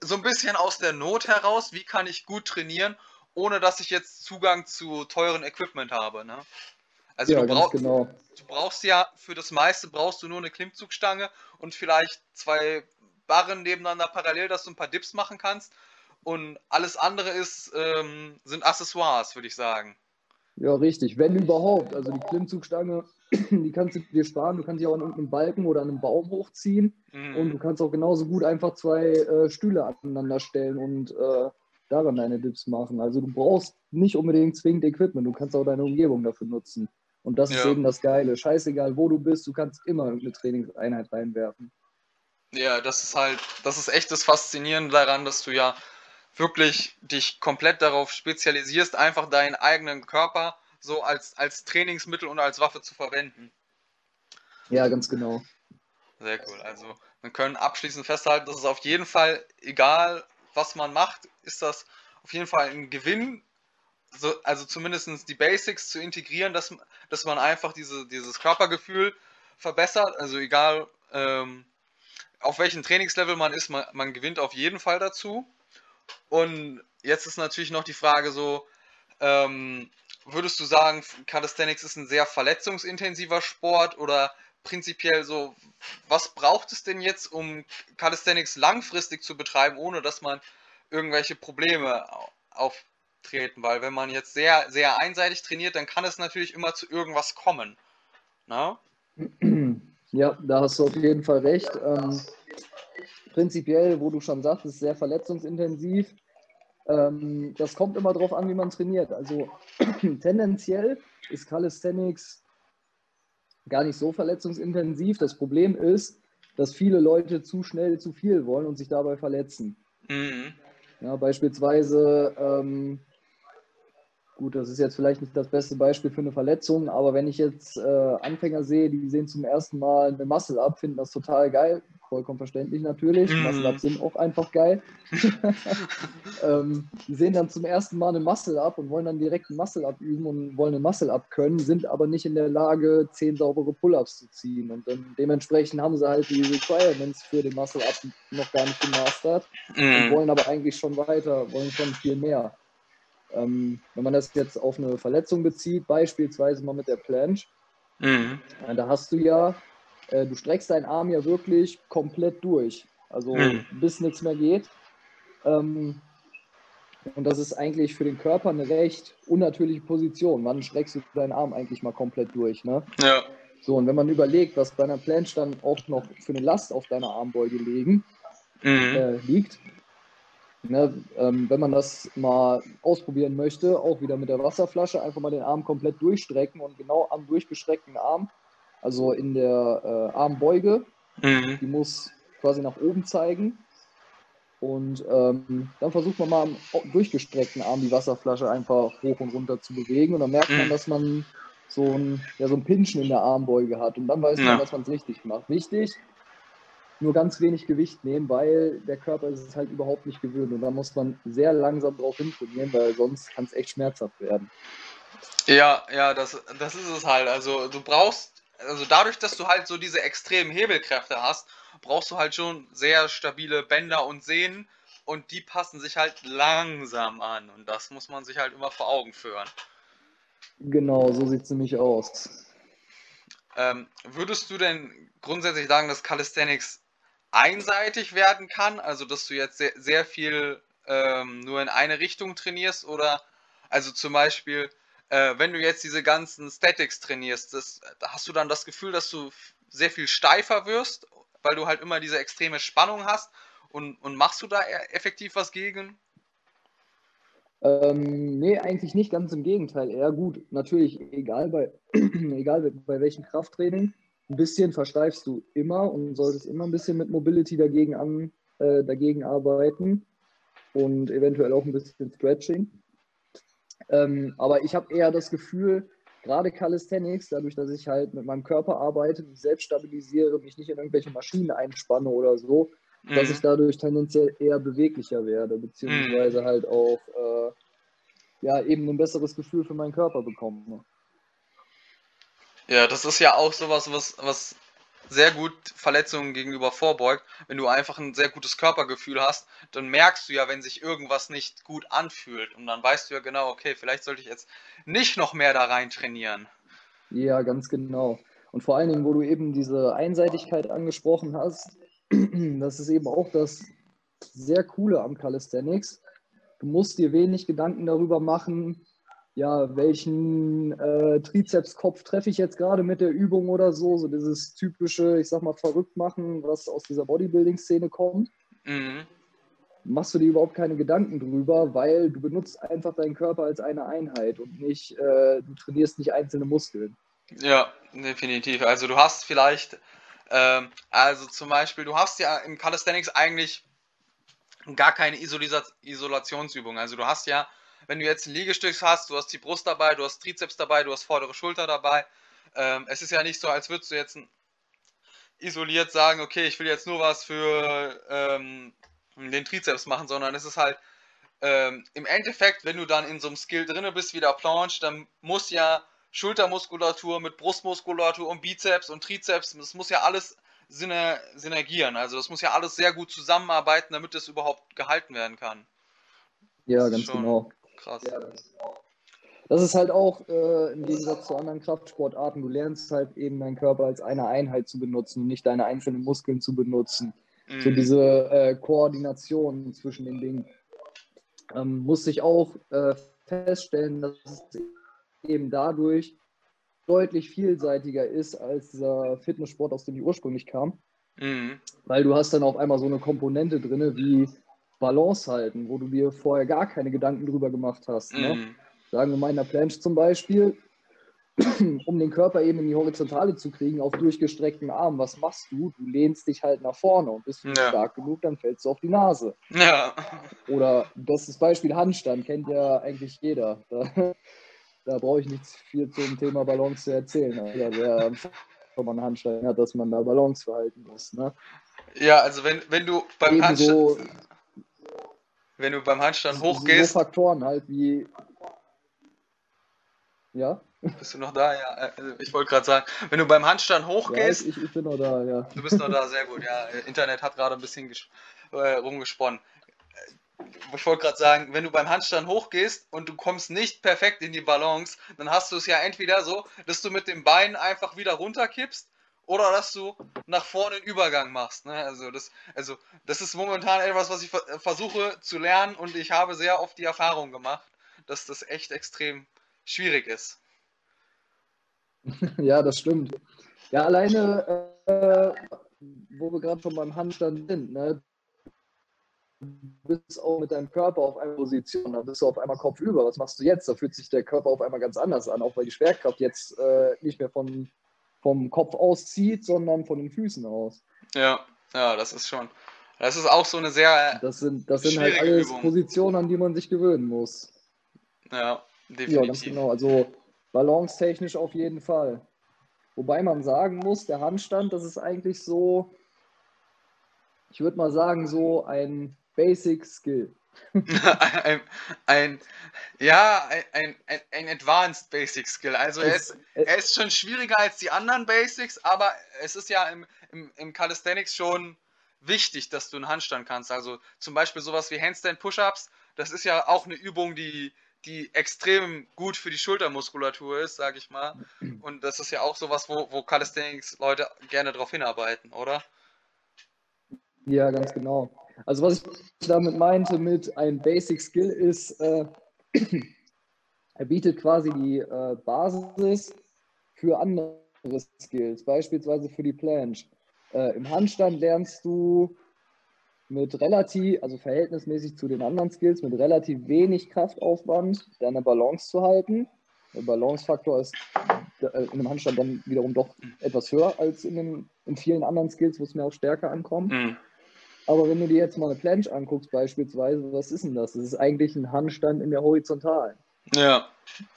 so ein bisschen aus der Not heraus, wie kann ich gut trainieren, ohne dass ich jetzt Zugang zu teuren Equipment habe, ne? Also ja, du, brauch, genau. du brauchst ja für das meiste brauchst du nur eine Klimmzugstange und vielleicht zwei Barren nebeneinander parallel, dass du ein paar Dips machen kannst. Und alles andere ist, ähm, sind Accessoires, würde ich sagen. Ja, richtig. Wenn überhaupt. Also die Klimmzugstange, die kannst du dir sparen. Du kannst sie auch an irgendeinem Balken oder an einem Baum hochziehen. Mhm. Und du kannst auch genauso gut einfach zwei äh, Stühle aneinander stellen und äh, daran deine Dips machen. Also du brauchst nicht unbedingt zwingend Equipment, du kannst auch deine Umgebung dafür nutzen. Und das ist Ja. eben das Geile. Scheißegal, wo du bist, du kannst immer irgendeine Trainingseinheit reinwerfen. Ja, das ist halt, das ist echt das Faszinierende daran, dass du ja wirklich dich komplett darauf spezialisierst, einfach deinen eigenen Körper so als, als Trainingsmittel und als Waffe zu verwenden. Ja, ganz genau. Sehr cool. Also, wir können abschließend festhalten, dass es auf jeden Fall, egal was man macht, ist das auf jeden Fall ein Gewinn, so, also zumindest die Basics zu integrieren, dass, dass man einfach diese, dieses Körpergefühl verbessert. Also, egal ähm, auf welchem Trainingslevel man ist, man, man gewinnt auf jeden Fall dazu. Und jetzt ist natürlich noch die Frage so, ähm, würdest du sagen, Calisthenics ist ein sehr verletzungsintensiver Sport oder prinzipiell so, was braucht es denn jetzt, um Calisthenics langfristig zu betreiben, ohne dass man irgendwelche Probleme au- auftreten? Weil wenn man jetzt sehr, sehr einseitig trainiert, dann kann es natürlich immer zu irgendwas kommen. Na? Ja, da hast du auf jeden Fall recht. Ähm, prinzipiell, wo du schon sagst, ist sehr verletzungsintensiv. Ähm, das kommt immer darauf an, wie man trainiert. Also tendenziell ist Calisthenics gar nicht so verletzungsintensiv. Das Problem ist, dass viele Leute zu schnell zu viel wollen und sich dabei verletzen. Mhm. Ja, beispielsweise, ähm, gut, das ist jetzt vielleicht nicht das beste Beispiel für eine Verletzung, aber wenn ich jetzt äh, Anfänger sehe, die sehen zum ersten Mal eine Muscle-Up, finden das total geil, vollkommen verständlich natürlich. Mhm. Muscle-Ups sind auch einfach geil. ähm, die sehen dann zum ersten Mal eine Muscle-Up und wollen dann direkt ein Muscle-Up üben und wollen eine Muscle-Up können, sind aber nicht in der Lage, zehn saubere Pull-Ups zu ziehen. Und dann dementsprechend haben sie halt die Requirements für den Muscle-Up noch gar nicht gemastert und Mhm. wollen aber eigentlich schon weiter, wollen schon viel mehr. Ähm, wenn man das jetzt auf eine Verletzung bezieht, beispielsweise mal mit der Planche, Mhm. äh, da hast du ja, äh, du streckst deinen Arm ja wirklich komplett durch, also Mhm. bis nichts mehr geht. Ähm, und das ist eigentlich für den Körper eine recht unnatürliche Position. Wann streckst du deinen Arm eigentlich mal komplett durch? Ne? Ja. So, und wenn man überlegt, was bei einer Planche dann auch noch für eine Last auf deiner Armbeuge liegen, Mhm. äh, liegt. Ne, ähm, wenn man das mal ausprobieren möchte, auch wieder mit der Wasserflasche, einfach mal den Arm komplett durchstrecken und genau am durchgestreckten Arm, also in der äh, Armbeuge, Mhm. die muss quasi nach oben zeigen. Und ähm, dann versucht man mal am durchgestreckten Arm die Wasserflasche einfach hoch und runter zu bewegen. Und dann merkt man, Mhm. dass man so ein, ja, so ein Pinschen in der Armbeuge hat. Und dann weiß Ja. man, dass man es richtig macht. Wichtig, nur ganz wenig Gewicht nehmen, weil der Körper ist es halt überhaupt nicht gewöhnt. Und da muss man sehr langsam drauf hintrainieren, weil sonst kann es echt schmerzhaft werden. Ja, ja, das, das ist es halt. Also du brauchst, also dadurch, dass du halt so diese extremen Hebelkräfte hast, brauchst du halt schon sehr stabile Bänder und Sehnen und die passen sich halt langsam an und das muss man sich halt immer vor Augen führen. Genau, so sieht es nämlich aus. Ähm, würdest du denn grundsätzlich sagen, dass Calisthenics einseitig werden kann? Also dass du jetzt sehr, sehr viel ähm, nur in eine Richtung trainierst oder also zum Beispiel äh, wenn du jetzt diese ganzen Statics trainierst, das, hast du dann das Gefühl, dass du sehr viel steifer wirst, weil du halt immer diese extreme Spannung hast und, und machst du da e- effektiv was gegen? Ähm, nee, eigentlich nicht, ganz im Gegenteil. Eher gut, natürlich, egal bei, egal bei welchem Krafttraining, ein bisschen versteifst du immer und solltest immer ein bisschen mit Mobility dagegen, an, äh, dagegen arbeiten und eventuell auch ein bisschen Stretching. Ähm, aber ich habe eher das Gefühl, gerade Calisthenics, dadurch, dass ich halt mit meinem Körper arbeite, mich selbst stabilisiere, mich nicht in irgendwelche Maschinen einspanne oder so, dass Mhm. ich dadurch tendenziell eher beweglicher werde, beziehungsweise halt auch äh, ja, eben ein besseres Gefühl für meinen Körper bekomme. Ja, das ist ja auch sowas, was, was sehr gut Verletzungen gegenüber vorbeugt. Wenn du einfach ein sehr gutes Körpergefühl hast, dann merkst du ja, wenn sich irgendwas nicht gut anfühlt. Und dann weißt du ja genau, okay, vielleicht sollte ich jetzt nicht noch mehr da rein trainieren. Ja, ganz genau. Und vor allen Dingen, wo du eben diese Einseitigkeit angesprochen hast, das ist eben auch das sehr Coole am Calisthenics. Du musst dir wenig Gedanken darüber machen, ja, welchen äh, Trizepskopf treffe ich jetzt gerade mit der Übung oder so. So dieses typische, ich sag mal, verrückt machen, was aus dieser Bodybuilding-Szene kommt. Mhm. machst du dir überhaupt keine Gedanken drüber, weil du benutzt einfach deinen Körper als eine Einheit und nicht, äh, du trainierst nicht einzelne Muskeln. Ja, definitiv. Also du hast vielleicht, ähm, also zum Beispiel, du hast ja im Calisthenics eigentlich gar keine Isolationsübung. Also du hast ja, wenn du jetzt ein Liegestück hast, du hast die Brust dabei, du hast Trizeps dabei, du hast vordere Schulter dabei. Ähm, es ist ja nicht so, als würdest du jetzt isoliert sagen, okay, ich will jetzt nur was für ähm, den Trizeps machen, sondern es ist halt ähm, im Endeffekt, wenn du dann in so einem Skill drinne bist, wie der Planche, dann muss ja Schultermuskulatur mit Brustmuskulatur und Bizeps und Trizeps, das muss ja alles synergieren. Also das muss ja alles sehr gut zusammenarbeiten, damit es überhaupt gehalten werden kann. Ja, ganz genau. Krass. Ja. Das ist halt auch äh, im Gegensatz zu anderen Kraftsportarten, du lernst halt eben deinen Körper als eine Einheit zu benutzen und nicht deine einzelnen Muskeln zu benutzen. Mhm. So diese äh, Koordination zwischen den Dingen. Ähm, muss ich auch äh, feststellen, dass es eben dadurch deutlich vielseitiger ist als dieser Fitnesssport, aus dem ich ursprünglich kam. Mhm. Weil du hast dann auf einmal so eine Komponente drin wie Balance halten, wo du dir vorher gar keine Gedanken drüber gemacht hast. Ne? Mhm. Sagen wir mal in der Planche zum Beispiel, um den Körper eben in die Horizontale zu kriegen, auf durchgestreckten Armen, was machst du? Du lehnst dich halt nach vorne und bist du ja. stark genug, dann fällst du auf die Nase. Ja. Oder das ist Beispiel Handstand, kennt ja eigentlich jeder. Da, da brauche ich nichts viel zum Thema Balance zu erzählen. Ja, wer schon mal einen Handstand hat, dass man da Balance verhalten muss. Ne? Ja, also wenn, wenn du beim Handstand, wenn du beim Handstand hochgehst. So Faktoren halt wie. Ja? Bist du noch da? Ja, also ich wollte gerade sagen, wenn du beim Handstand hochgehst. Ja, ich, ich, bin noch da, ja. Du bist noch da, sehr gut, ja. Internet hat gerade ein bisschen äh, rumgesponnen ich wollte gerade sagen, wenn du beim Handstand hochgehst und du kommst nicht perfekt in die Balance, dann hast du es ja entweder so, dass du mit dem Bein einfach wieder runterkippst oder dass du nach vorne einen Übergang machst. Ne? Also, das, also das ist momentan etwas, was ich versuche zu lernen und ich habe sehr oft die Erfahrung gemacht, dass das echt extrem schwierig ist. Ja, das stimmt. Ja, alleine, äh, wo wir gerade schon beim Handstand sind, ne? du bist auch mit deinem Körper auf einer Position, dann bist du auf einmal kopfüber. Was machst du jetzt? Da fühlt sich der Körper auf einmal ganz anders an, auch weil die Schwerkraft jetzt äh, nicht mehr von, vom Kopf auszieht, sondern von den Füßen aus. Ja, ja, das ist schon. Das ist auch so eine sehr. Das sind, das sind halt alles Übung. Positionen, an die man sich gewöhnen muss. Ja, definitiv. Ja, ganz genau. Also balancetechnisch auf jeden Fall. Wobei man sagen muss, der Handstand, das ist eigentlich so, ich würde mal sagen, so ein Basic Skill. Ein, ein, ja, ein, ein, ein Advanced Basic Skill. Also er ist, er ist schon schwieriger als die anderen Basics, aber es ist ja im, im, im Calisthenics schon wichtig, dass du einen Handstand kannst. Also zum Beispiel sowas wie Handstand Push-Ups, das ist ja auch eine Übung, die, die extrem gut für die Schultermuskulatur ist, sag ich mal. Und das ist ja auch sowas, wo, wo Calisthenics-Leute gerne drauf hinarbeiten, oder? Ja, ganz genau. Also was ich damit meinte mit einem Basic Skill ist, äh, er bietet quasi die äh, Basis für andere Skills, beispielsweise für die Planche. Äh, Im Handstand lernst du mit relativ, also verhältnismäßig zu den anderen Skills, mit relativ wenig Kraftaufwand deine Balance zu halten. Der Balancefaktor ist äh, in einem Handstand dann wiederum doch etwas höher als in, den, in vielen anderen Skills, wo es mir auch stärker ankommt. Mhm. Aber wenn du dir jetzt mal eine Planche anguckst, beispielsweise, was ist denn das? Das ist eigentlich ein Handstand in der Horizontalen. Ja.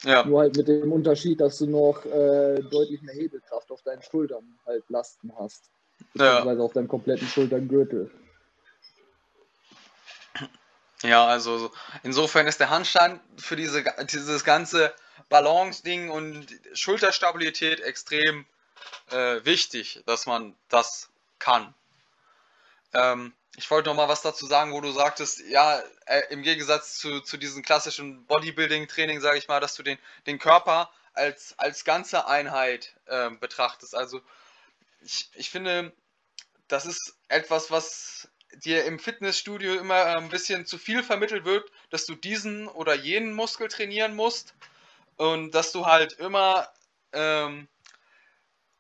ja. Nur halt mit dem Unterschied, dass du noch äh, deutlich mehr Hebelkraft auf deinen Schultern halt Lasten hast. Beziehungsweise ja. auf deinem kompletten Schulterngürtel. Ja, also insofern ist der Handstand für diese, dieses ganze Balance-Ding und Schulterstabilität extrem äh, wichtig, dass man das kann. Ähm, ich wollte noch mal was dazu sagen, wo du sagtest, ja, äh, im Gegensatz zu, zu diesem klassischen Bodybuilding-Training, sage ich mal, dass du den, den Körper als, als ganze Einheit äh, betrachtest. Also ich, ich finde, das ist etwas, was dir im Fitnessstudio immer ein bisschen zu viel vermittelt wird, dass du diesen oder jenen Muskel trainieren musst und dass du halt immer ähm,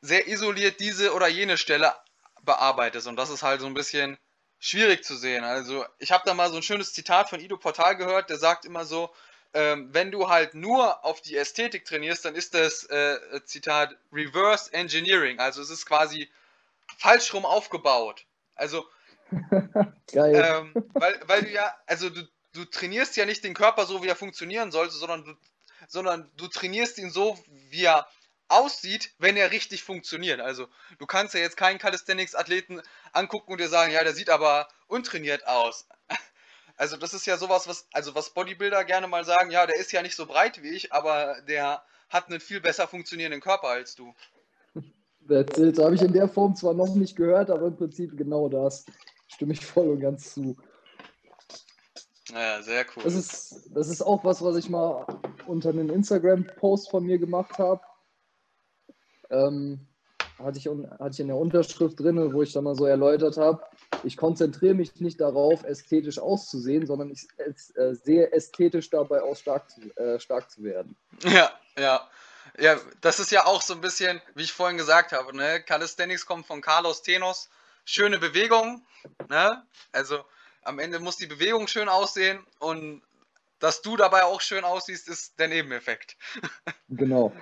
sehr isoliert diese oder jene Stelle bearbeitest. Und das ist halt so ein bisschen schwierig zu sehen. Also ich habe da mal so ein schönes Zitat von Ido Portal gehört, der sagt immer so, ähm, wenn du halt nur auf die Ästhetik trainierst, dann ist das äh, Zitat Reverse Engineering. Also es ist quasi falsch rum aufgebaut. Also Geil. ähm, weil, weil du ja, also du, du trainierst ja nicht den Körper so, wie er funktionieren sollte, sondern du, sondern du trainierst ihn so, wie er aussieht, wenn er richtig funktioniert. Also du kannst ja jetzt keinen Calisthenics-Athleten angucken und dir sagen, ja, der sieht aber untrainiert aus. Also das ist ja sowas, was, also was Bodybuilder gerne mal sagen, ja, der ist ja nicht so breit wie ich, aber der hat einen viel besser funktionierenden Körper als du. That's habe ich in der Form zwar noch nicht gehört, aber im Prinzip genau das. Stimme ich voll und ganz zu. Ja, sehr cool. Das ist, das ist auch was, was ich mal unter einem Instagram-Post von mir gemacht habe. Ähm, hatte, ich, hatte ich in der Unterschrift drin, wo ich dann mal so erläutert habe, ich konzentriere mich nicht darauf, ästhetisch auszusehen, sondern ich äh, sehe ästhetisch dabei aus, stark zu, äh, stark zu werden. Ja, ja. Ja, das ist ja auch so ein bisschen, wie ich vorhin gesagt habe, ne? Calisthenics kommt von Carlos Tenos. Schöne Bewegung, ne? Also am Ende muss die Bewegung schön aussehen und dass du dabei auch schön aussiehst, ist der Nebeneffekt. Genau.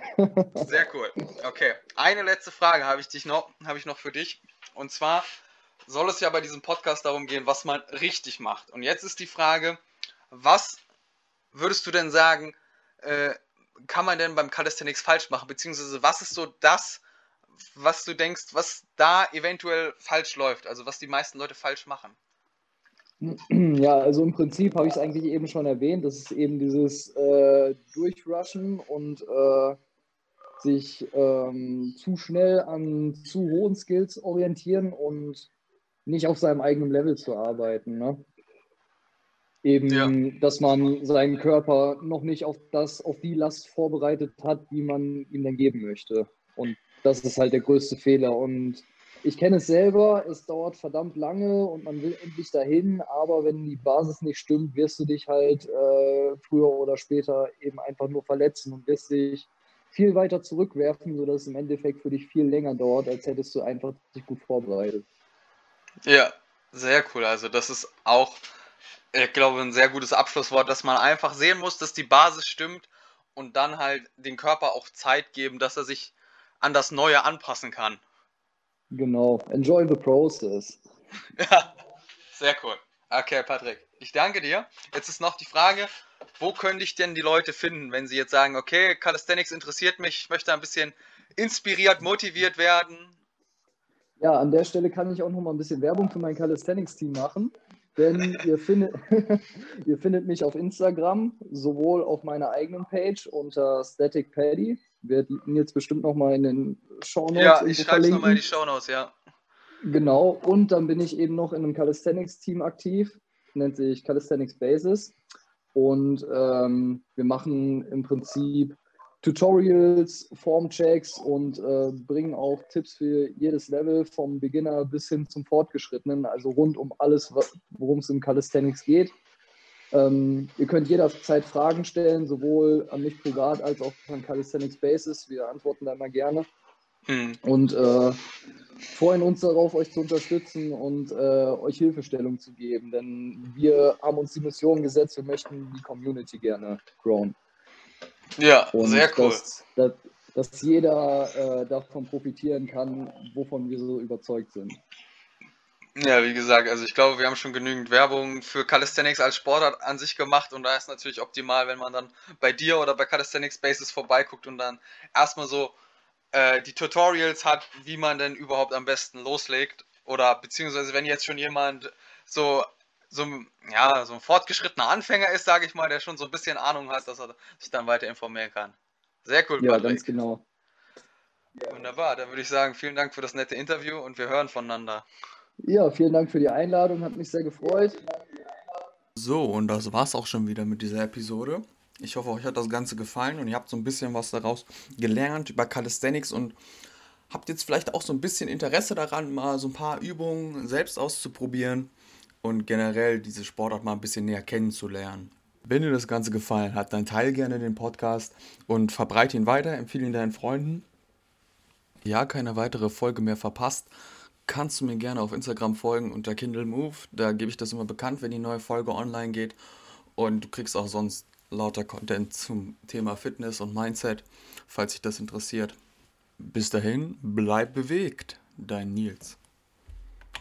Sehr cool. Okay, eine letzte Frage habe ich dich noch, habe ich noch für dich. Und zwar soll es ja bei diesem Podcast darum gehen, was man richtig macht. Und jetzt ist die Frage, was würdest du denn sagen, äh, kann man denn beim Calisthenics falsch machen? Beziehungsweise was ist so das, was du denkst, was da eventuell falsch läuft? Also was die meisten Leute falsch machen? Ja, also im Prinzip habe ich es eigentlich eben schon erwähnt. Das ist eben dieses äh, Durchrushen und äh, sich ähm, zu schnell an zu hohen Skills orientieren und nicht auf seinem eigenen Level zu arbeiten. Ne? Eben, ja. dass man seinen Körper noch nicht auf das, auf die Last vorbereitet hat, die man ihm dann geben möchte. Und das ist halt der größte Fehler. Und ich kenne es selber, es dauert verdammt lange und man will endlich dahin, aber wenn die Basis nicht stimmt, wirst du dich halt äh, früher oder später eben einfach nur verletzen und wirst dich viel weiter zurückwerfen, sodass es im Endeffekt für dich viel länger dauert, als hättest du einfach dich gut vorbereitet. Ja, sehr cool. Also das ist auch, ich glaube, ein sehr gutes Abschlusswort, dass man einfach sehen muss, dass die Basis stimmt und dann halt den Körper auch Zeit geben, dass er sich an das Neue anpassen kann. Genau. Enjoy the process. Ja, sehr cool. Okay, Patrick. Ich danke dir. Jetzt ist noch die Frage, wo können dich denn die Leute finden, wenn sie jetzt sagen, okay, Calisthenics interessiert mich, ich möchte ein bisschen inspiriert, motiviert werden? Ja, an der Stelle kann ich auch noch mal ein bisschen Werbung für mein Calisthenics-Team machen. Denn ihr findet, ihr findet mich auf Instagram, sowohl auf meiner eigenen Page unter Static Paddy. Wir liegen jetzt bestimmt noch mal in den Show Notes. Ja, ich schreibe es nochmal in die Show Notes, ja. Genau, und dann bin ich eben noch in einem Calisthenics-Team aktiv, nennt sich Calisthenics Basis. Und ähm, wir machen im Prinzip Tutorials, Formchecks und äh, bringen auch Tipps für jedes Level, vom Beginner bis hin zum Fortgeschrittenen, also rund um alles, worum es im Calisthenics geht. Ähm, ihr könnt jederzeit Fragen stellen, sowohl an mich privat als auch an Calisthenics Basis. Wir antworten da immer gerne. Mhm. Und äh, freuen uns darauf, euch zu unterstützen und äh, euch Hilfestellung zu geben. Denn wir haben uns die Mission gesetzt, wir möchten die Community gerne growen. Ja, und sehr cool. Dass, dass, dass jeder äh, davon profitieren kann, wovon wir so überzeugt sind. Ja, wie gesagt, also ich glaube, wir haben schon genügend Werbung für Calisthenics als Sportart an sich gemacht und da ist natürlich optimal, wenn man dann bei dir oder bei Calisthenics Bases vorbeiguckt und dann erstmal so äh, die Tutorials hat, wie man denn überhaupt am besten loslegt oder beziehungsweise wenn jetzt schon jemand so so, ja, so ein fortgeschrittener Anfänger ist, sage ich mal, der schon so ein bisschen Ahnung hat, dass er sich dann weiter informieren kann. Sehr cool, Ja, ganz genau. Wunderbar, dann würde ich sagen, vielen Dank für das nette Interview und wir hören voneinander. Ja, vielen Dank für die Einladung, hat mich sehr gefreut. So, und das war's auch schon wieder mit dieser Episode. Ich hoffe, euch hat das Ganze gefallen und ihr habt so ein bisschen was daraus gelernt über Calisthenics und habt jetzt vielleicht auch so ein bisschen Interesse daran, mal so ein paar Übungen selbst auszuprobieren und generell diese Sportart mal ein bisschen näher kennenzulernen. Wenn dir das Ganze gefallen hat, dann teile gerne den Podcast und verbreite ihn weiter, empfehle ihn deinen Freunden. Ja, keine weitere Folge mehr verpasst, kannst du mir gerne auf Instagram folgen unter Kindle Move. Da gebe ich das immer bekannt, wenn die neue Folge online geht. Und du kriegst auch sonst lauter Content zum Thema Fitness und Mindset, falls dich das interessiert. Bis dahin, bleib bewegt, dein Nils.